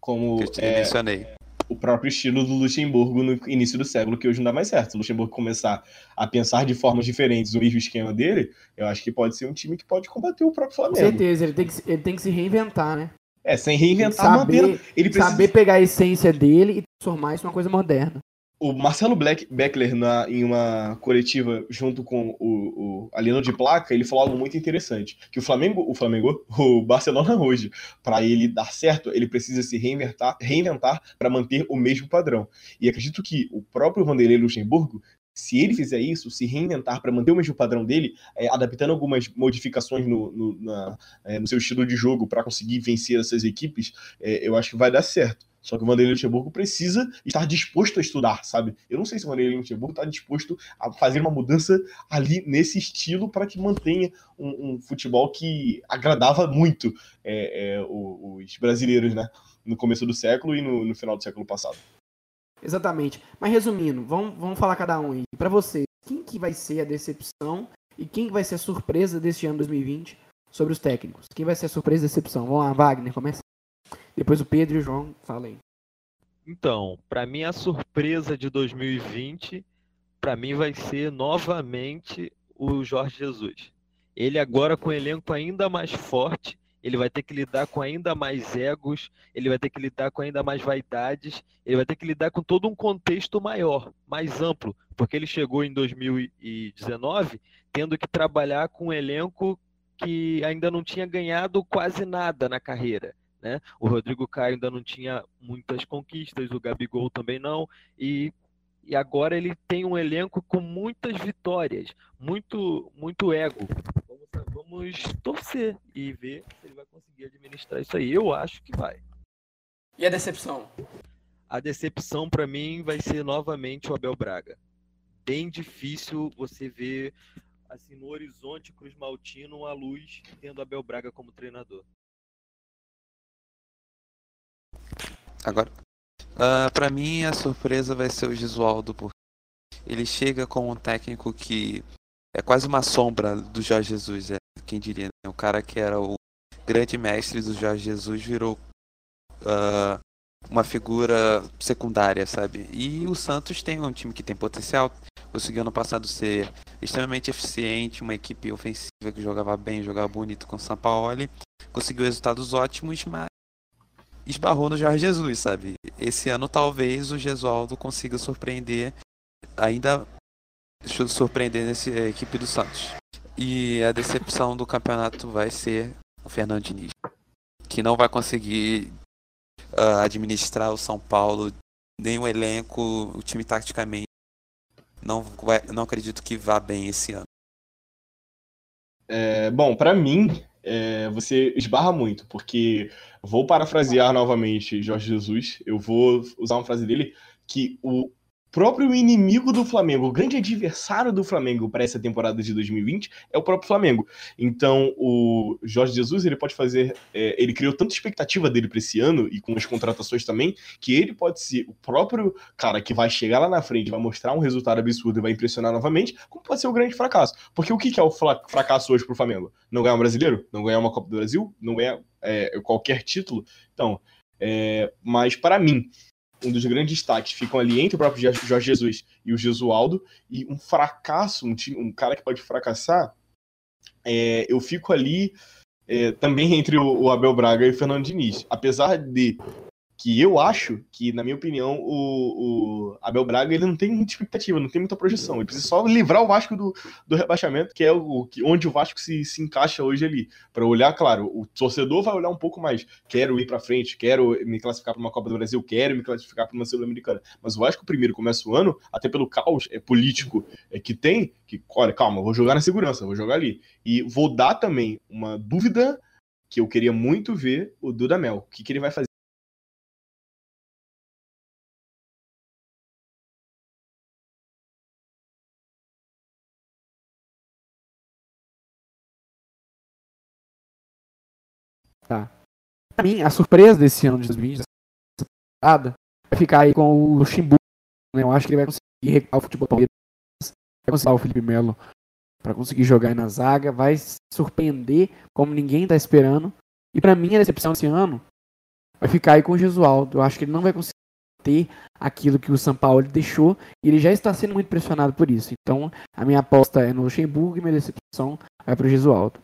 A: Como
C: que eu te
A: é,
C: mencionei.
A: O próprio estilo do Luxemburgo no início do século, que hoje não dá mais certo. Se o Luxemburgo começar a pensar de formas diferentes o mesmo esquema dele, eu acho que pode ser um time que pode combater o próprio
D: Com
A: Flamengo.
D: certeza, ele tem que, se- ele tem que se reinventar, né?
A: É, sem reinventar,
D: saber,
A: mantendo. Ele precisa
D: saber pegar a essência dele e transformar isso numa coisa moderna.
A: O Marcelo Black, Beckler, na, em uma coletiva junto com o, o de Placa, ele falou algo muito interessante. Que o Flamengo, o Flamengo, o Barcelona hoje, para ele dar certo, ele precisa se reinventar, reinventar para manter o mesmo padrão. E acredito que o próprio Vanderlei Luxemburgo, se ele fizer isso, se reinventar para manter o mesmo padrão dele, é, adaptando algumas modificações no, no, na- é, no seu estilo de jogo para conseguir vencer essas equipes, é, eu acho que vai dar certo. Só que o Vanderlei Luxemburgo precisa estar disposto a estudar, sabe? Eu não sei se o Vanderlei Luxemburgo está disposto a fazer uma mudança ali nesse estilo para que mantenha um, um futebol que agradava muito é, é, os brasileiros, né? No começo do século e no, no final do século passado.
D: Exatamente. Mas resumindo, vamos, vamos falar cada um aí. Pra você, quem que vai ser a decepção e quem que vai ser a surpresa deste ano 2020 sobre os técnicos? Quem vai ser a surpresa e decepção? Vamos lá, Wagner, começa. Depois o Pedro e o João, fala aí.
B: Então, para mim a surpresa de 2020, para mim vai ser novamente o Jorge Jesus. Ele agora com um elenco ainda mais forte, ele vai ter que lidar com ainda mais egos, ele vai ter que lidar com ainda mais vaidades, ele vai ter que lidar com todo um contexto maior, mais amplo, porque ele chegou em 2019 tendo que trabalhar com um elenco que ainda não tinha ganhado quase nada na carreira né? O Rodrigo Caio ainda não tinha muitas conquistas, o Gabigol também não, e, e agora ele tem um elenco com muitas vitórias, muito, muito ego. Vamos, vamos torcer e ver se ele vai conseguir administrar isso aí. Eu acho que vai.
D: E a decepção?
B: A decepção para mim vai ser novamente o Abel Braga. Bem difícil você ver assim no horizonte Cruz Maltino uma luz tendo Abel Braga como treinador.
C: Agora, ah, pra mim a surpresa vai ser o Gisualdo, porque ele chega com um técnico que é quase uma sombra do Jorge Jesus, é, quem diria, né? O cara que era o grande mestre do Jorge Jesus virou ah, uma figura secundária, sabe? E o Santos tem um time que tem potencial, conseguiu ano passado ser extremamente eficiente, uma equipe ofensiva que jogava bem, jogava bonito com o São Paulo, conseguiu resultados ótimos, mas esbarrou no Jorge Jesus, sabe? Esse ano talvez o Gesualdo consiga surpreender, ainda su- surpreender nessa equipe do Santos. E a decepção do campeonato vai ser o Fernando Diniz, que não vai conseguir ah, administrar o São Paulo, nem o elenco, o time taticamente. Não, vai, não acredito que vá bem esse ano.
A: É, bom, para mim, é, você esbarra muito, porque vou parafrasear novamente Jorge Jesus, eu vou usar uma frase dele que o próprio inimigo do Flamengo, o grande adversário do Flamengo para essa temporada de 2020 é o próprio Flamengo. Então, o Jorge Jesus, ele pode fazer, é, ele criou tanta expectativa dele para esse ano e com as contratações também, que ele pode ser o próprio cara que vai chegar lá na frente, vai mostrar um resultado absurdo e vai impressionar novamente, como pode ser o grande fracasso. Porque o que é o fracasso hoje pro Flamengo? Não ganhar um brasileiro? Não ganhar uma Copa do Brasil? Não ganhar é, qualquer título? Então, é, mas para mim, um dos grandes destaques ficam ali entre o próprio Jorge Jesus e o Jesualdo, e um fracasso, um, time, um cara que pode fracassar, é, eu fico ali é, também entre o, o, Abel Braga e o Fernando Diniz. Apesar de que eu acho que, na minha opinião, o, o, Abel Braga ele não tem muita expectativa, não tem muita projeção. Ele precisa só livrar o Vasco do, do rebaixamento, que é o, que, onde o Vasco se, se encaixa hoje ali. Para olhar, claro, o torcedor vai olhar um pouco mais. Quero ir para frente, quero me classificar para uma Copa do Brasil, quero me classificar para uma Sul-Americana. Mas o Vasco primeiro começa o ano, até pelo caos é, político é, que tem, que, olha, calma, vou jogar na segurança, vou jogar ali. E vou dar também uma dúvida que eu queria muito ver o Dudamel. O que, que ele vai fazer?
D: Tá. Pra mim, a surpresa desse ano de 2020, vai ficar aí com o Luxemburgo. Né? Eu acho que ele vai conseguir recuperar o futebol Palmeiras, vai conseguir o Felipe Melo para conseguir jogar aí na zaga, vai surpreender como ninguém tá esperando. E para mim, a decepção desse ano vai ficar aí com o Gesualdo. Eu acho que ele não vai conseguir ter aquilo que o São Paulo deixou e ele já está sendo muito pressionado por isso. Então, a minha aposta é no Luxemburgo e minha decepção vai para o Gesualdo.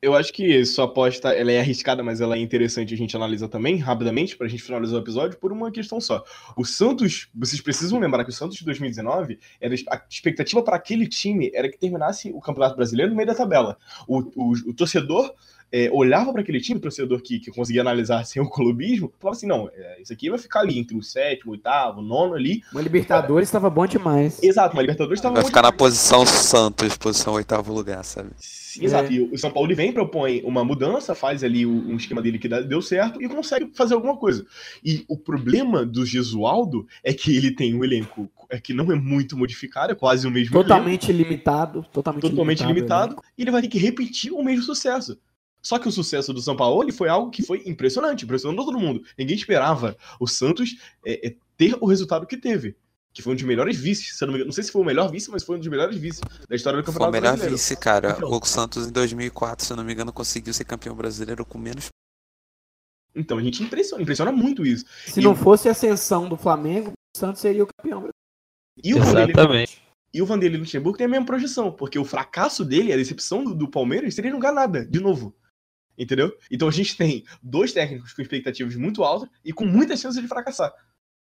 A: Eu acho que sua aposta ela é arriscada, mas ela é interessante a gente analisar também, rapidamente, para a gente finalizar o episódio, por uma questão só. O Santos, vocês precisam lembrar que o Santos de 2019, era, a expectativa para aquele time era que terminasse o Campeonato Brasileiro no meio da tabela. O, o, o torcedor é, olhava para aquele time, torcedor que, que conseguia analisar sem o clubismo, falava assim: não, é, isso aqui vai ficar ali entre o sétimo, oitavo, nono ali.
D: Uma Libertadores estava bom demais.
A: Exato, uma Libertadores estava
C: Vai ficar na posição Santos, posição oitavo lugar, sabe?
A: Sim, exato. É. E o São Paulo vem, propõe uma mudança, faz ali um esquema dele que deu certo e consegue fazer alguma coisa. E o problema do Gesualdo é que ele tem um elenco é que não é muito modificado, é quase o mesmo
D: Totalmente elenco. limitado. Totalmente,
A: totalmente limitado. limitado e ele vai ter que repetir o mesmo sucesso. Só que o sucesso do São Paulo foi algo que foi impressionante, impressionou todo mundo. Ninguém esperava o Santos é, é, ter o resultado que teve. Que foi um dos melhores vices, se não, não, sei se foi o melhor vice, mas foi um dos melhores vices da história do Campeonato Brasileiro. Foi o melhor vice,
C: cara. Então, o Santos em 2004, se eu não me engano, conseguiu ser campeão brasileiro com menos.
A: Então a gente impressiona, impressiona muito isso.
D: Se e não fosse a ascensão do Flamengo, o Santos seria o campeão brasileiro.
A: E o Exatamente. Vanderlei, e o Vanderlei Luxemburgo tem a mesma projeção, porque o fracasso dele, a decepção do, do Palmeiras, seria não ganhar nada, de novo. Entendeu? Então a gente tem dois técnicos com expectativas muito altas e com muitas chances de fracassar.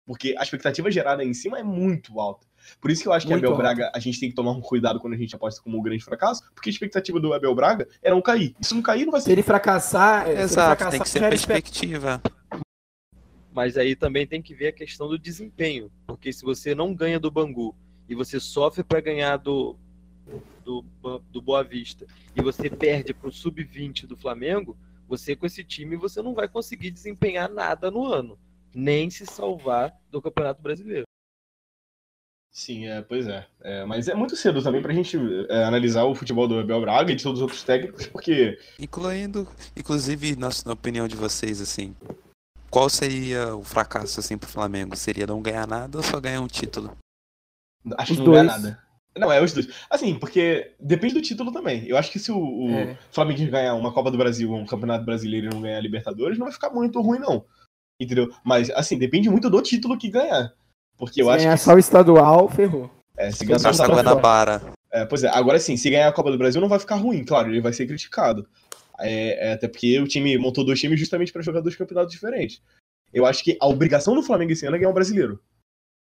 A: Porque a expectativa gerada em cima é muito alta. Por isso que eu acho que muito Abel alto. Braga, a gente tem que tomar um cuidado quando a gente aposta como um grande fracasso, porque a expectativa do Abel Braga era não cair. E se não cair, não vai ser.
D: Se ele fracassar,
C: Exato,
D: se ele fracassar,
C: tem que ser perspectiva.
B: Mas aí também tem que ver a questão do desempenho. Porque se você não ganha do Bangu e você sofre para ganhar do, do, do Boa Vista e você perde para o sub-20 do Flamengo, você com esse time você não vai conseguir desempenhar nada no ano, nem se salvar do Campeonato Brasileiro.
A: Sim, é, pois é. é. Mas é muito cedo também para a gente é, analisar o futebol do Abel Braga e de todos os outros técnicos, porque.
C: Incluindo, inclusive, na, na opinião de vocês, assim, qual seria o fracasso assim pro Flamengo? Seria não ganhar nada ou só ganhar um título?
A: Acho que não ganhar nada. Não, é os dois. Assim, porque depende do título também. Eu acho que se o, o é. Flamengo ganhar uma Copa do Brasil, um Campeonato Brasileiro e não ganhar a Libertadores, não vai ficar muito ruim, não. Entendeu? Mas, assim, depende muito do título que ganhar. Porque eu se acho
D: ganhar
A: que.
D: só o estadual, ferrou.
A: É, se ganhar
C: só o Guanabara.
A: É, pois é, agora sim, se ganhar a Copa do Brasil não vai ficar ruim, claro, ele vai ser criticado. É, é, até porque o time montou dois times justamente para jogar dois campeonatos diferentes. Eu acho que a obrigação do Flamengo esse ano é ganhar o brasileiro.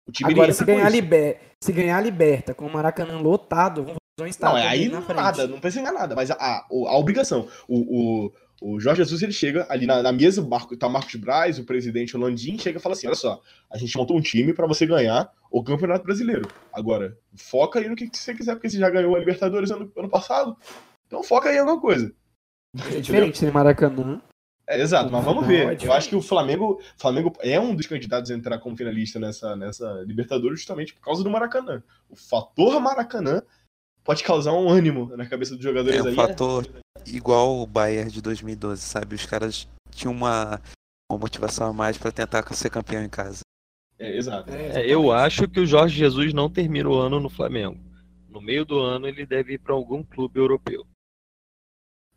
D: O time Agora, se ganhar, liber... se ganhar a Liberta com o Maracanã lotado, vão fazer um
A: estádio. Não, aí não nada, não precisa ganhar nada, mas a, a, a obrigação. O, o, o Jorge Jesus ele chega ali na, na mesa, Marco, tá Marcos Braz, o presidente Landim, chega e fala assim: olha só, a gente montou um time para você ganhar o Campeonato Brasileiro. Agora, foca aí no que você quiser, porque você já ganhou a Libertadores ano, ano passado. Então foca aí em alguma coisa.
D: É diferente no Maracanã.
A: É, exato, mas vamos
D: Não,
A: ver.
D: é
A: Eu acho que o Flamengo, Flamengo é um dos candidatos a entrar como finalista nessa, nessa Libertadores justamente por causa do Maracanã. O fator Maracanã pode causar um ânimo na cabeça dos jogadores
C: É um fator igual o Bayern de 2012, sabe? Os caras tinham uma, uma motivação a mais pra tentar ser campeão em casa.
A: É, exato.
B: É, eu acho que o Jorge Jesus não termina o ano no Flamengo. No meio do ano ele deve ir para algum clube europeu.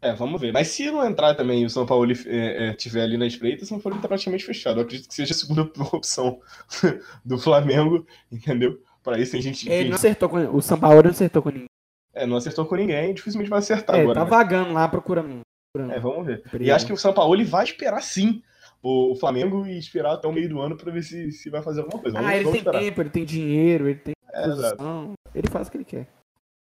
A: É, vamos ver. Mas se não entrar também e o São Paulo é, é, tiver ali na espreita, o São Paulo tá praticamente fechado. Eu acredito que seja a segunda opção do Flamengo, entendeu? Para isso tem gente
D: Ele não acertou com O São Paulo não acertou com ninguém.
A: é, não acertou com ninguém, dificilmente vai acertar
D: É,
A: agora.
D: tá
A: né?
D: vagando lá procurando. procurando.
A: É, vamos ver. E
D: Obrigado.
A: acho que o São Paulo vai esperar sim o Flamengo e esperar até o meio do ano para ver se, se vai fazer alguma coisa. Vamos,
D: Ah, ele tem
A: esperar.
D: tempo, ele tem dinheiro, ele tem
A: É,
D: posição. Ele faz o que ele quer.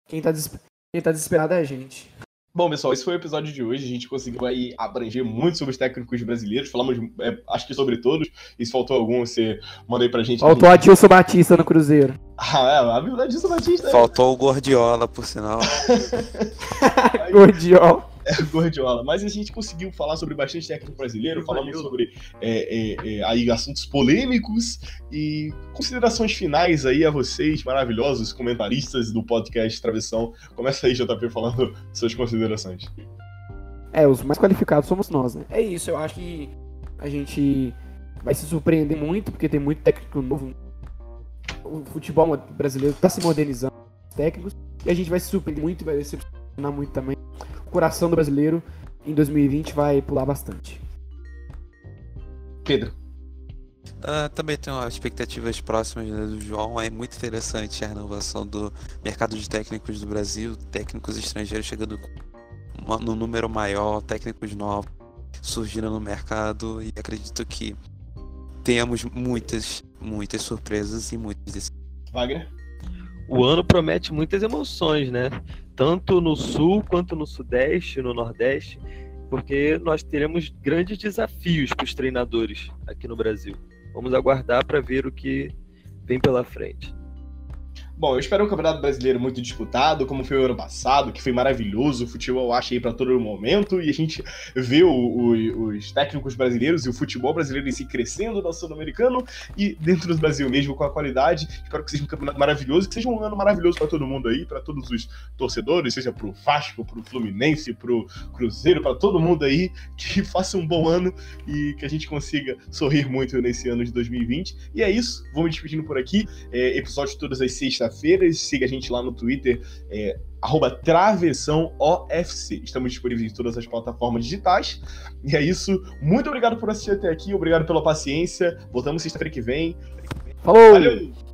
D: Quem tá, des... Quem tá desesperado é a gente.
A: Bom, pessoal, esse foi o episódio de hoje. A gente conseguiu aí abranger muito sobre os técnicos brasileiros. Falamos, é, acho que sobre todos. E se faltou algum, você manda aí pra gente.
D: Faltou Adilson Batista no Cruzeiro.
A: Ah, é, a verdade disso, Batista.
C: Faltou o Gordiola, por sinal.
D: Gordiol.
A: É o Gordiola. Mas a gente conseguiu falar sobre bastante técnico brasileiro. Falamos sobre é, é, é, aí assuntos polêmicos e considerações finais aí a vocês, maravilhosos comentaristas do podcast Travessão. Começa aí, JP, falando suas considerações.
D: É, os mais qualificados somos nós, né? É isso, eu acho que a gente vai se surpreender muito, porque tem muito técnico novo. O futebol brasileiro tá se modernizando, os técnicos, e a gente vai se surpreender muito e vai decepcionar muito também. Coração do brasileiro em 2020 vai pular bastante.
A: Pedro.
C: Ah, também tenho expectativas próximas né, do João. É muito interessante a renovação do mercado de técnicos do Brasil, técnicos estrangeiros chegando no número maior, técnicos novos surgindo no mercado e acredito que tenhamos muitas, muitas surpresas e muitas decisões.
A: Wagner.
B: O ano promete muitas emoções, né? Tanto no sul quanto no sudeste, no nordeste, porque nós teremos grandes desafios para os treinadores aqui no Brasil. Vamos aguardar para ver o que vem pela frente.
A: Bom, eu espero um campeonato brasileiro muito disputado, como foi o ano passado, que foi maravilhoso. O futebol eu acho aí para todo momento e a gente vê o- o- os técnicos brasileiros e o futebol brasileiro em si crescendo no sul-americano e dentro do Brasil mesmo com a qualidade. Espero que seja um campeonato maravilhoso, que seja um ano maravilhoso para todo mundo aí, para todos os torcedores, seja pro Vasco, pro Fluminense, pro Cruzeiro, para todo mundo aí, que faça um bom ano e que a gente consiga sorrir muito nesse ano de 2020. E é isso, vou me despedindo por aqui. É, episódio todas as sextas-feiras. Siga a gente lá no Twitter, é, arroba Travessão OFC. Estamos disponíveis em todas as plataformas digitais. E é isso. Muito obrigado por assistir até aqui. Obrigado pela paciência. Voltamos sexta-feira que vem.
D: Falou!
A: Valeu!